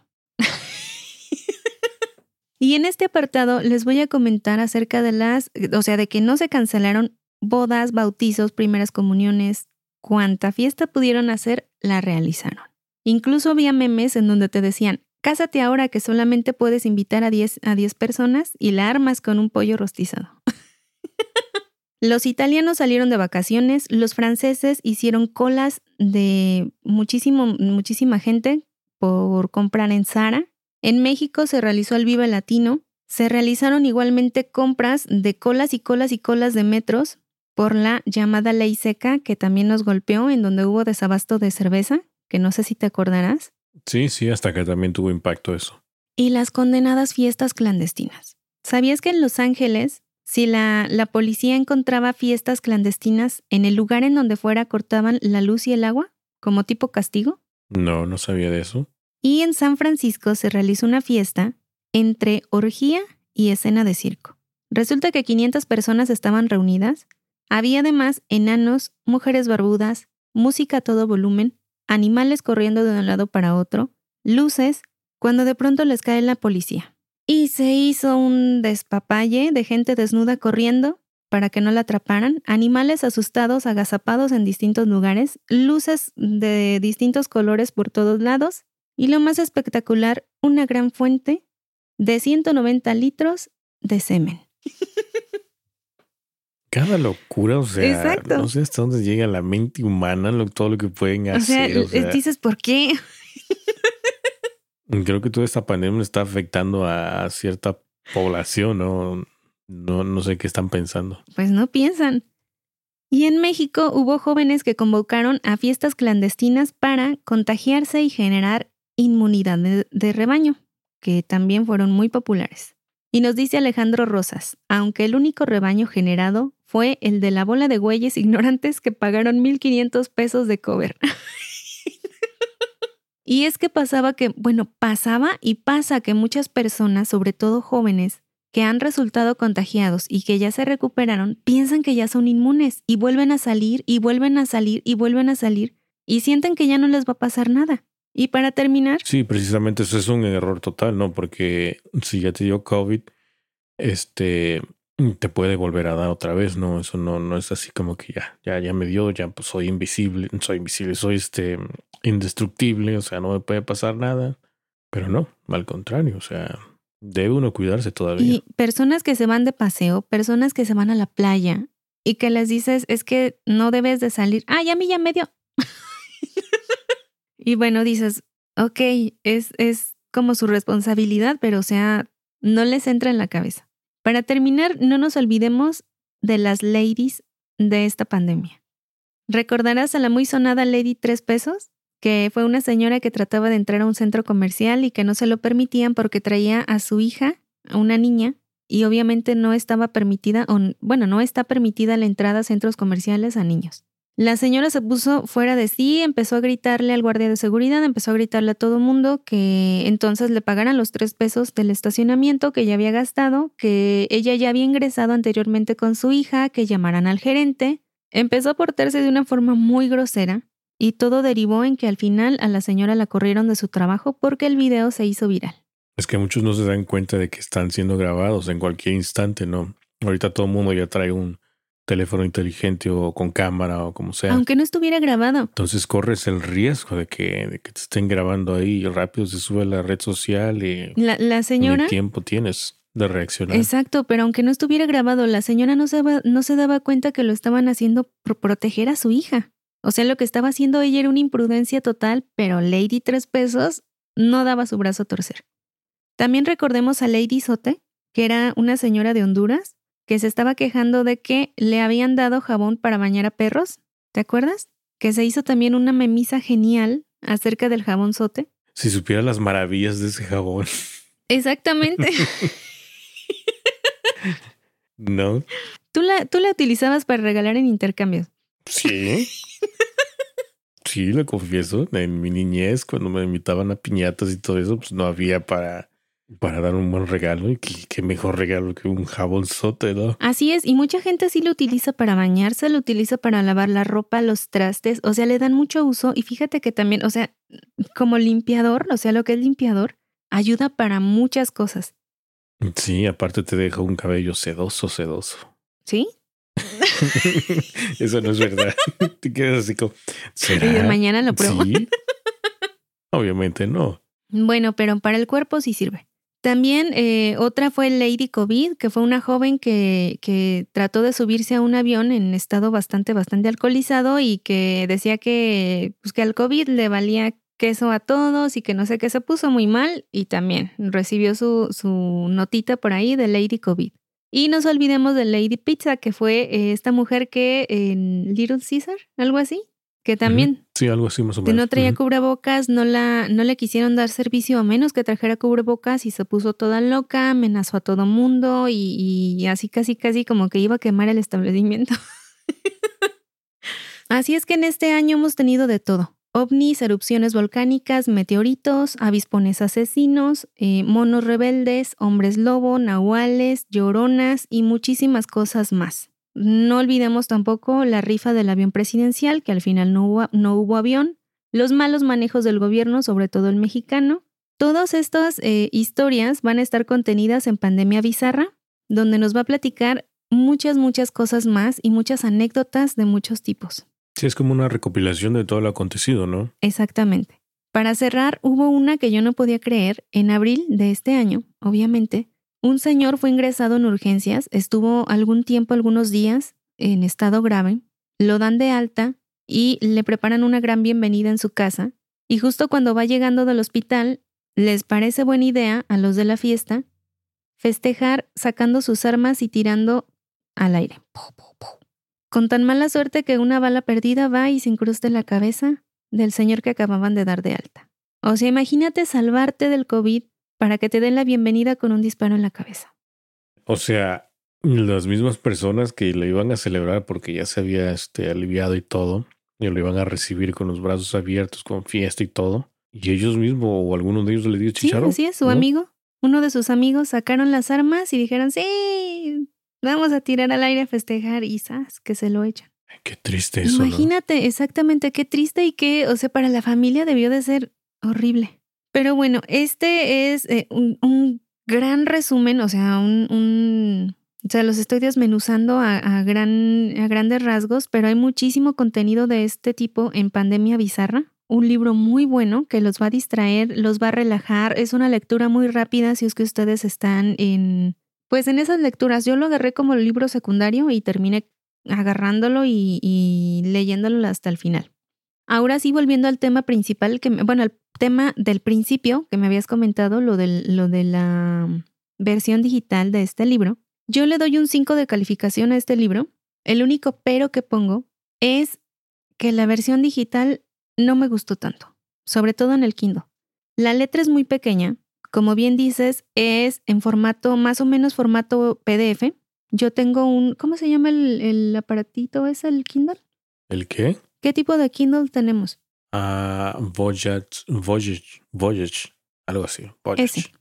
y en este apartado les voy a comentar acerca de las, o sea, de que no se cancelaron bodas, bautizos, primeras comuniones, cuánta fiesta pudieron hacer, la realizaron. Incluso había memes en donde te decían, cásate ahora que solamente puedes invitar a 10, a 10 personas y la armas con un pollo rostizado. los italianos salieron de vacaciones, los franceses hicieron colas de muchísimo, muchísima gente por comprar en Zara. En México se realizó el Viva Latino. Se realizaron igualmente compras de colas y colas y colas de metros por la llamada ley seca que también nos golpeó en donde hubo desabasto de cerveza, que no sé si te acordarás. Sí, sí, hasta que también tuvo impacto eso. Y las condenadas fiestas clandestinas. ¿Sabías que en Los Ángeles, si la, la policía encontraba fiestas clandestinas en el lugar en donde fuera cortaban la luz y el agua, como tipo castigo? No, no sabía de eso. Y en San Francisco se realizó una fiesta entre orgía y escena de circo. Resulta que 500 personas estaban reunidas. Había además enanos, mujeres barbudas, música a todo volumen, animales corriendo de un lado para otro, luces, cuando de pronto les cae la policía. Y se hizo un despapalle de gente desnuda corriendo para que no la atraparan, animales asustados, agazapados en distintos lugares, luces de distintos colores por todos lados y lo más espectacular, una gran fuente de 190 litros de semen. Cada locura, o sea, no sé hasta dónde llega la mente humana, todo lo que pueden hacer. O sea, dices, ¿por qué? Creo que toda esta pandemia está afectando a cierta población, ¿no? No, no sé qué están pensando. Pues no piensan. Y en México hubo jóvenes que convocaron a fiestas clandestinas para contagiarse y generar inmunidad de, rebaño, que también fueron muy populares. Y nos dice Alejandro Rosas, aunque el único rebaño generado fue el de la bola de güeyes ignorantes que pagaron 1.500 pesos de cover. y es que pasaba que, bueno, pasaba y pasa que muchas personas, sobre todo jóvenes, que han resultado contagiados y que ya se recuperaron, piensan que ya son inmunes y vuelven a salir y vuelven a salir y vuelven a salir y sienten que ya no les va a pasar nada. Y para terminar. Sí, precisamente eso es un error total, ¿no? Porque si ya te dio COVID, este te puede volver a dar otra vez, ¿no? Eso no, no es así como que ya, ya, ya me dio, ya pues soy invisible, soy invisible, soy este indestructible, o sea, no me puede pasar nada. Pero no, al contrario, o sea, debe uno cuidarse todavía. Y personas que se van de paseo, personas que se van a la playa y que les dices, es que no debes de salir. Ah, ya a mí ya me dio. Y bueno, dices, ok, es, es como su responsabilidad, pero o sea, no les entra en la cabeza. Para terminar, no nos olvidemos de las ladies de esta pandemia. ¿Recordarás a la muy sonada Lady Tres Pesos? Que fue una señora que trataba de entrar a un centro comercial y que no se lo permitían porque traía a su hija, a una niña, y obviamente no estaba permitida, o, bueno, no está permitida la entrada a centros comerciales a niños. La señora se puso fuera de sí, empezó a gritarle al guardia de seguridad, empezó a gritarle a todo mundo que entonces le pagaran los tres pesos del estacionamiento que ya había gastado, que ella ya había ingresado anteriormente con su hija, que llamaran al gerente. Empezó a portarse de una forma muy grosera y todo derivó en que al final a la señora la corrieron de su trabajo porque el video se hizo viral. Es que muchos no se dan cuenta de que están siendo grabados en cualquier instante, ¿no? Ahorita todo el mundo ya trae un teléfono inteligente o con cámara o como sea. Aunque no estuviera grabado. Entonces corres el riesgo de que, te estén grabando ahí y rápido se sube a la red social y la, señora... tiempo tienes de reaccionar. Exacto, pero aunque no estuviera grabado, la señora no se, no se daba cuenta que lo estaban haciendo por proteger a su hija. O sea, lo que estaba haciendo ella era una imprudencia total, pero Lady Tres Pesos no daba su brazo a torcer. También recordemos a Lady Sote, que era una señora de Honduras, que se estaba quejando de que le habían dado jabón para bañar a perros. ¿Te acuerdas? Que se hizo también una memisa genial acerca del jabón sote. Si supiera las maravillas de ese jabón. Exactamente. no. ¿Tú la, ¿Tú la utilizabas para regalar en intercambios? Sí. Sí, lo confieso. En mi niñez, cuando me invitaban a piñatas y todo eso, pues no había para Para dar un buen regalo. Y qué, mejor regalo que un jabonzote, ¿no? Así es. Y mucha gente sí lo utiliza para bañarse, lo utiliza para lavar la ropa, los trastes. O sea, le dan mucho uso. Y fíjate que también, o sea, como limpiador, o sea, lo que es limpiador, ayuda para muchas cosas. Sí, aparte te deja un cabello sedoso, sedoso. ¿Sí? Eso no es verdad. Te quedas así como. ¿será? mañana lo pruebo. ¿Sí? Obviamente no. Bueno, pero para el cuerpo sí sirve. También eh, otra fue Lady COVID, que fue una joven que, que, trató de subirse a un avión en estado bastante, bastante alcoholizado y que decía que, pues, que al COVID le valía queso a todos y que no sé qué se puso muy mal y también recibió su, su notita por ahí de Lady COVID. Y no nos olvidemos de Lady Pizza, que fue eh, esta mujer que en Little Caesar, algo así, que también. Sí, algo así más o menos. Que no traía cubrebocas, no, la, no le quisieron dar servicio a menos que trajera cubrebocas y se puso toda loca, amenazó a todo mundo y, y así casi casi como que iba a quemar el establecimiento. así es que en este año hemos tenido de todo ovnis, erupciones volcánicas, meteoritos, avispones asesinos, eh, monos rebeldes, hombres lobo, nahuales, lloronas y muchísimas cosas más. No olvidemos tampoco la rifa del avión presidencial, que al final no hubo, no hubo avión, los malos manejos del gobierno, sobre todo el mexicano. Todas estas eh, historias van a estar contenidas en Pandemia Bizarra, donde nos va a platicar muchas, muchas cosas más y muchas anécdotas de muchos tipos. Sí, es como una recopilación de todo lo acontecido, ¿no? Exactamente. Para cerrar, hubo una que yo no podía creer. En abril de este año, obviamente, un señor fue ingresado en urgencias, estuvo algún tiempo, algunos días, en estado grave, lo dan de alta y le preparan una gran bienvenida en su casa. Y justo cuando va llegando del hospital, les parece buena idea a los de la fiesta festejar sacando sus armas y tirando al aire con tan mala suerte que una bala perdida va y se incrusta en la cabeza del señor que acababan de dar de alta. O sea, imagínate salvarte del COVID para que te den la bienvenida con un disparo en la cabeza. O sea, las mismas personas que lo iban a celebrar porque ya se había este, aliviado y todo, y lo iban a recibir con los brazos abiertos, con fiesta y todo, y ellos mismos o alguno de ellos le dio chicharro. Sí, así es, su amigo, uno de sus amigos sacaron las armas y dijeron, sí, Vamos a tirar al aire a festejar y ¡zas! que se lo echan. Qué triste eso. Imagínate, exactamente, qué triste y qué, o sea, para la familia debió de ser horrible. Pero bueno, este es eh, un, gran resumen, o sea, un, o sea, los estoy desmenuzando a, gran, a grandes rasgos, pero hay muchísimo contenido de este tipo en Pandemia Bizarra. Un libro muy bueno que los va a distraer, los va a relajar. Es una lectura muy rápida si es que ustedes están en, pues en esas lecturas yo lo agarré como libro secundario y terminé agarrándolo y, leyéndolo hasta el final. Ahora sí, volviendo al tema principal, que bueno, al tema del principio que me habías comentado, lo, lo de la versión digital de este libro, yo le doy un 5 de calificación a este libro. El único pero que pongo es que la versión digital no me gustó tanto, sobre todo en el Kindle. La letra es muy pequeña, como bien dices, es en formato, más o menos formato PDF. Yo tengo un, ¿cómo se llama el, aparatito? ¿Es el Kindle? ¿El qué? ¿Qué tipo de Kindle tenemos? Ah, Voyage, Voyage, Voyage, algo así. Voyage.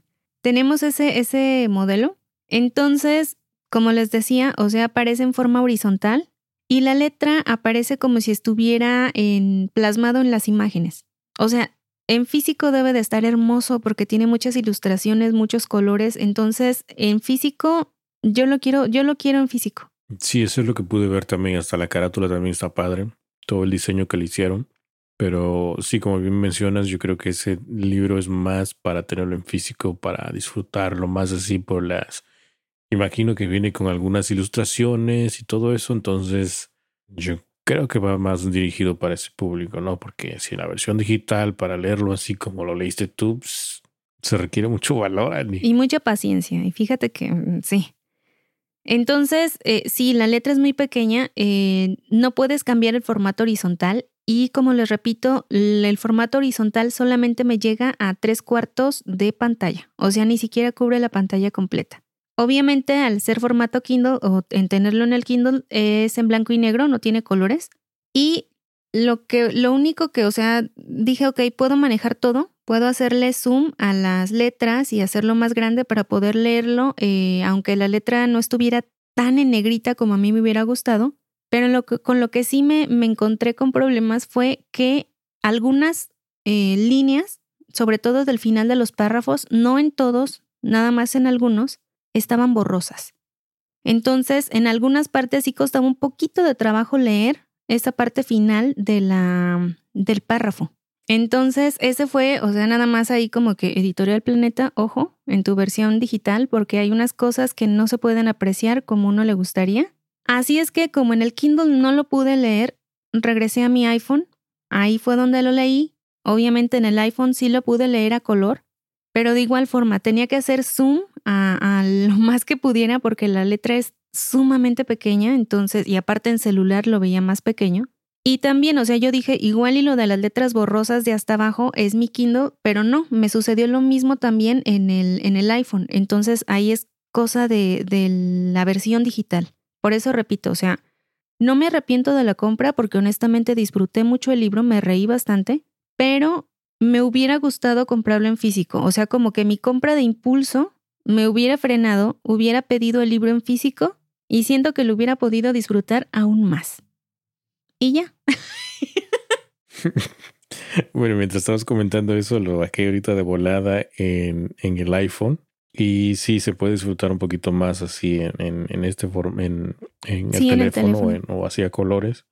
Tenemos ese, ese modelo. Entonces, como les decía, o sea, aparece en forma horizontal y la letra aparece como si estuviera en, plasmado en las imágenes. O sea, en físico debe de estar hermoso porque tiene muchas ilustraciones, muchos colores. Entonces, en físico, yo lo quiero, yo lo quiero en físico. Sí, eso es lo que pude ver también. Hasta la carátula también está padre. Todo el diseño que le hicieron. Pero sí, como bien mencionas, yo creo que ese libro es más para tenerlo en físico, para disfrutarlo más así por las... Imagino que viene con algunas ilustraciones y todo eso, entonces yo creo que va más dirigido para ese público, ¿no? Porque si la versión digital, para leerlo así como lo leíste tú, pues, se requiere mucho valor. Y mucha paciencia. Y fíjate que mm, sí. Entonces, eh, si la letra es muy pequeña, eh, no puedes cambiar el formato horizontal. Y como les repito, el formato horizontal solamente me llega a tres cuartos de pantalla. O sea, ni siquiera cubre la pantalla completa. Obviamente, al ser formato Kindle o en tenerlo en el Kindle, es en blanco y negro, no tiene colores. Y lo que, lo único que, o sea, dije, ok, puedo manejar todo, puedo hacerle zoom a las letras y hacerlo más grande para poder leerlo, eh, aunque la letra no estuviera tan en negrita como a mí me hubiera gustado. Pero con lo que sí me, me encontré con problemas fue que algunas eh, líneas, sobre todo del final de los párrafos, no en todos, nada más en algunos, estaban borrosas. Entonces, en algunas partes sí costaba un poquito de trabajo leer esa parte final de la, del párrafo. Entonces, ese fue, o sea, nada más ahí como que Editorial Planeta, ojo, en tu versión digital, porque hay unas cosas que no se pueden apreciar como uno le gustaría. Así es que como en el Kindle no lo pude leer, regresé a mi iPhone, ahí fue donde lo leí. Obviamente en el iPhone sí lo pude leer a color, pero de igual forma tenía que hacer zoom a, lo más que pudiera porque la letra es sumamente pequeña, entonces, y aparte en celular lo veía más pequeño. Y también, o sea, yo dije, igual y lo de las letras borrosas de hasta abajo es mi Kindle, pero no, me sucedió lo mismo también en el, en el iPhone. Entonces ahí es cosa de, de la versión digital. Por eso repito, o sea, no me arrepiento de la compra porque honestamente disfruté mucho el libro, me reí bastante, pero me hubiera gustado comprarlo en físico. O sea, como que mi compra de impulso me hubiera frenado, hubiera pedido el libro en físico y siento que lo hubiera podido disfrutar aún más. Y ya. bueno, mientras estabas comentando eso, lo bajé ahorita de volada en, en el iPhone. Y sí, se puede disfrutar un poquito más así en, en, este en, en, el teléfono, O, así a colores.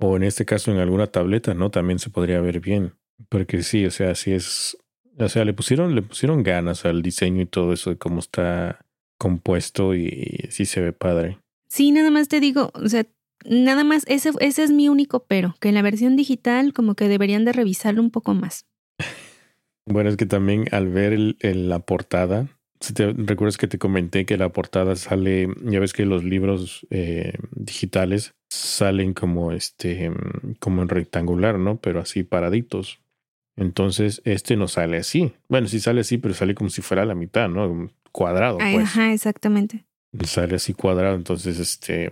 O en este caso en alguna tableta, ¿no? También se podría ver bien. Porque sí, o sea, sí es. O sea, le pusieron, le pusieron ganas al diseño y todo eso de cómo está compuesto y sí se ve padre. Sí, nada más te digo, o sea, nada más, ese, ese es mi único pero, que en la versión digital como que deberían de revisarlo un poco más. Bueno, es que también al ver la portada, si te recuerdas que te comenté que la portada sale, ya ves que los libros eh, digitales salen como este, como en rectangular, ¿no? Pero así paraditos. Entonces, este no sale así. Bueno, sí sale así, pero sale como si fuera la mitad, ¿no? Cuadrado. Pues. Ajá, exactamente. Sale así cuadrado. Entonces, este,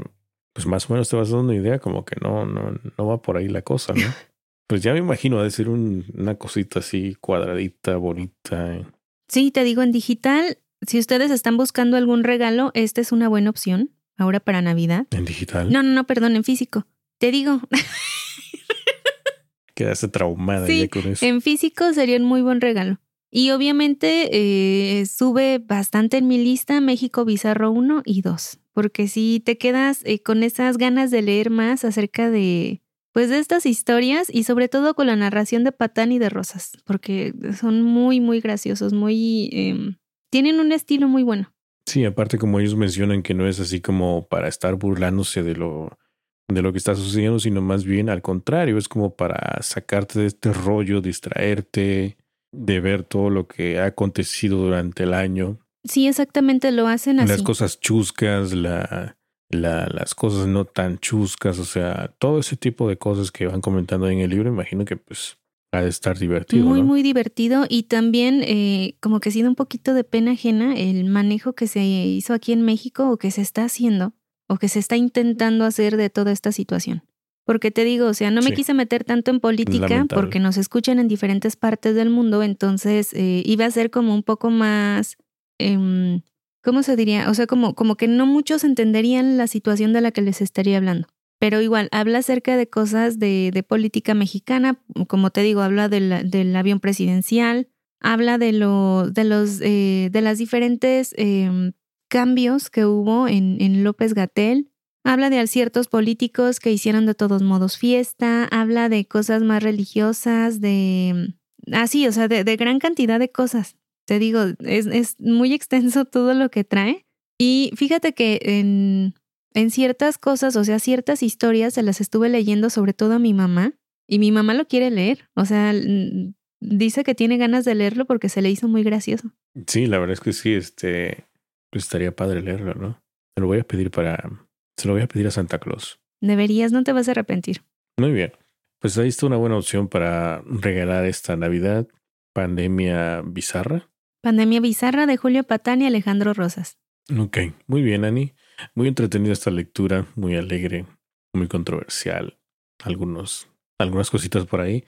pues más o menos te vas dando una idea como que no, no, no va por ahí la cosa, ¿no? Pues ya me imagino de ser una cosita así cuadradita, bonita. Sí, te digo, en digital, si ustedes están buscando algún regalo, esta es una buena opción ahora para Navidad. ¿En digital? No, no, no, perdón, en físico. Te digo. Quedaste traumada ya con eso. En físico sería un muy buen regalo. Y obviamente eh, sube bastante en mi lista México Bizarro 1 y 2, porque si te quedas eh, con esas ganas de leer más acerca de, pues de estas historias y sobre todo con la narración de Patán y de Rosas, porque son muy, muy graciosos, muy... Em, tienen un estilo muy bueno. Sí, aparte como ellos mencionan que no es así como para estar burlándose de lo, de lo que está sucediendo, sino más bien al contrario, es como para sacarte de este rollo, distraerte, de ver todo lo que ha acontecido durante el año. Sí, exactamente lo hacen así. Las cosas chuscas, la, la, las cosas no tan chuscas, o sea, todo ese tipo de cosas que van comentando en el libro, imagino que pues ha de estar divertido. Muy, muy divertido y también eh, como que ha sido un poquito de pena ajena el manejo que se hizo aquí en México o que se está haciendo o que se está intentando hacer de toda esta situación. Porque te digo, o sea, no me quise meter tanto en política porque nos escuchan en diferentes partes del mundo, entonces eh, iba a ser como un poco más... Em, ¿cómo se diría? O sea, como, como que no muchos entenderían la situación de la que les estaría hablando. Pero igual, habla acerca de cosas de, de política mexicana, como te digo, habla del avión presidencial, habla de, lo, de, los, eh, de las diferentes em, cambios que hubo en, en López Gatel, habla de ciertos políticos que hicieron de todos modos fiesta, habla de cosas más religiosas, de... Así, ah, o sea, de, de gran cantidad de cosas te digo, es, es muy extenso todo lo que trae. Y fíjate que en, en ciertas cosas, o sea, ciertas historias se las estuve leyendo sobre todo a mi mamá y mi mamá lo quiere leer. O sea, dice que tiene ganas de leerlo porque se le hizo muy gracioso. Sí, la verdad es que sí, este, pues estaría padre leerlo, ¿no? Se lo voy a pedir para, se lo voy a pedir a Santa Claus. Deberías, no te vas a arrepentir. Muy bien. Pues ahí está una buena opción para regalar esta Navidad, pandemia bizarra. Pandemia Bizarra de Julio Patán y Alejandro Rosas. Ok, muy bien, Ani. Muy entretenida esta lectura, muy alegre, muy controversial. algunos, algunas cositas por ahí.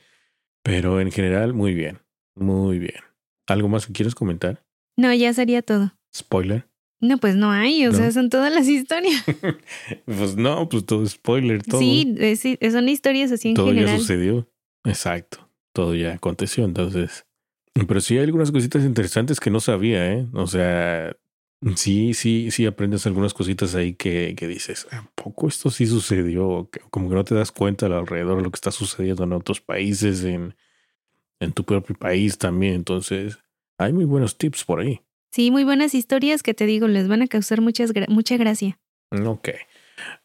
Pero en general, muy bien. Muy bien. ¿Algo más que quieres comentar? No, ya sería todo. ¿Spoiler? No, pues no hay, o sea, son todas las historias. pues no, pues todo spoiler, todo. Sí, sí son historias así en todo general. Todo ya sucedió. Exacto. Todo ya aconteció, entonces. Pero sí hay algunas cositas interesantes que no sabía, ¿eh? O sea, sí, sí, sí aprendes algunas cositas ahí que, que dices, ¿a poco esto sí sucedió? Como que no te das cuenta alrededor de lo que está sucediendo en otros países, en, en tu propio país también. Entonces, hay muy buenos tips por ahí. Sí, muy buenas historias que te digo, les van a causar muchas mucha gracia. Ok.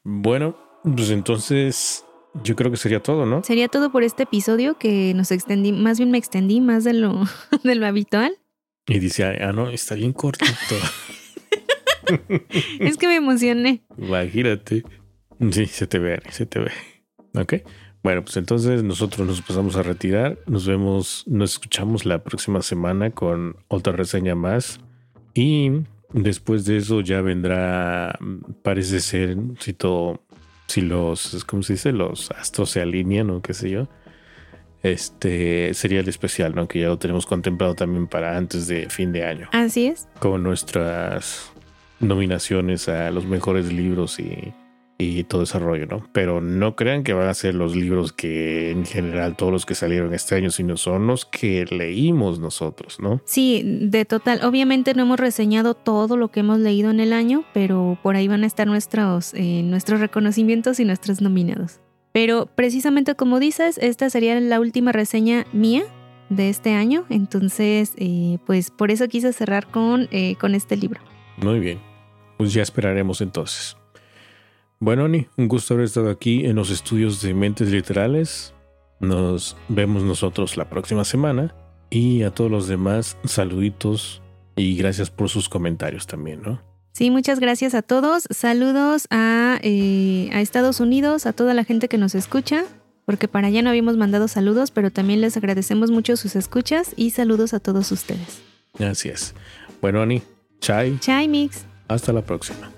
Bueno, pues entonces yo creo que sería todo, ¿no? Sería todo por este episodio que nos extendí, más bien me extendí más de lo, de lo habitual. Y dice, ah, no, está bien cortito. es que me emocioné. Imagínate. Sí, se te ve, se te ve. Ok. Bueno, pues entonces nosotros nos pasamos a retirar. Nos vemos, nos escuchamos la próxima semana con otra reseña más. Y después de eso ya vendrá, parece ser, si todo, si los, ¿cómo se dice? Los astros se alinean o qué sé yo. Este sería el especial, ¿no? Que ya lo tenemos contemplado también para antes de fin de año. Así es. Con nuestras nominaciones a los mejores libros y, y todo ese rollo, ¿no? Pero no crean que van a ser los libros que en general todos los que salieron este año, sino son los que leímos nosotros, ¿no? Sí, de total. Obviamente no hemos reseñado todo lo que hemos leído en el año, pero por ahí van a estar nuestros, eh, nuestros reconocimientos y nuestros nominados. Pero precisamente como dices, esta sería la última reseña mía de este año, entonces eh, pues por eso quise cerrar con, eh, con este libro. Muy bien, pues ya esperaremos entonces. Bueno, Ani, un gusto haber estado aquí en los estudios de Mentes Literales. Nos vemos nosotros la próxima semana. Y a todos los demás, saluditos y gracias por sus comentarios también, ¿no? Sí, muchas gracias a todos. Saludos a, eh, a Estados Unidos, a toda la gente que nos escucha, porque para allá no habíamos mandado saludos, pero también les agradecemos mucho sus escuchas y saludos a todos ustedes. Así es. Bueno, Ani, chai. Chai, Mix. Hasta la próxima.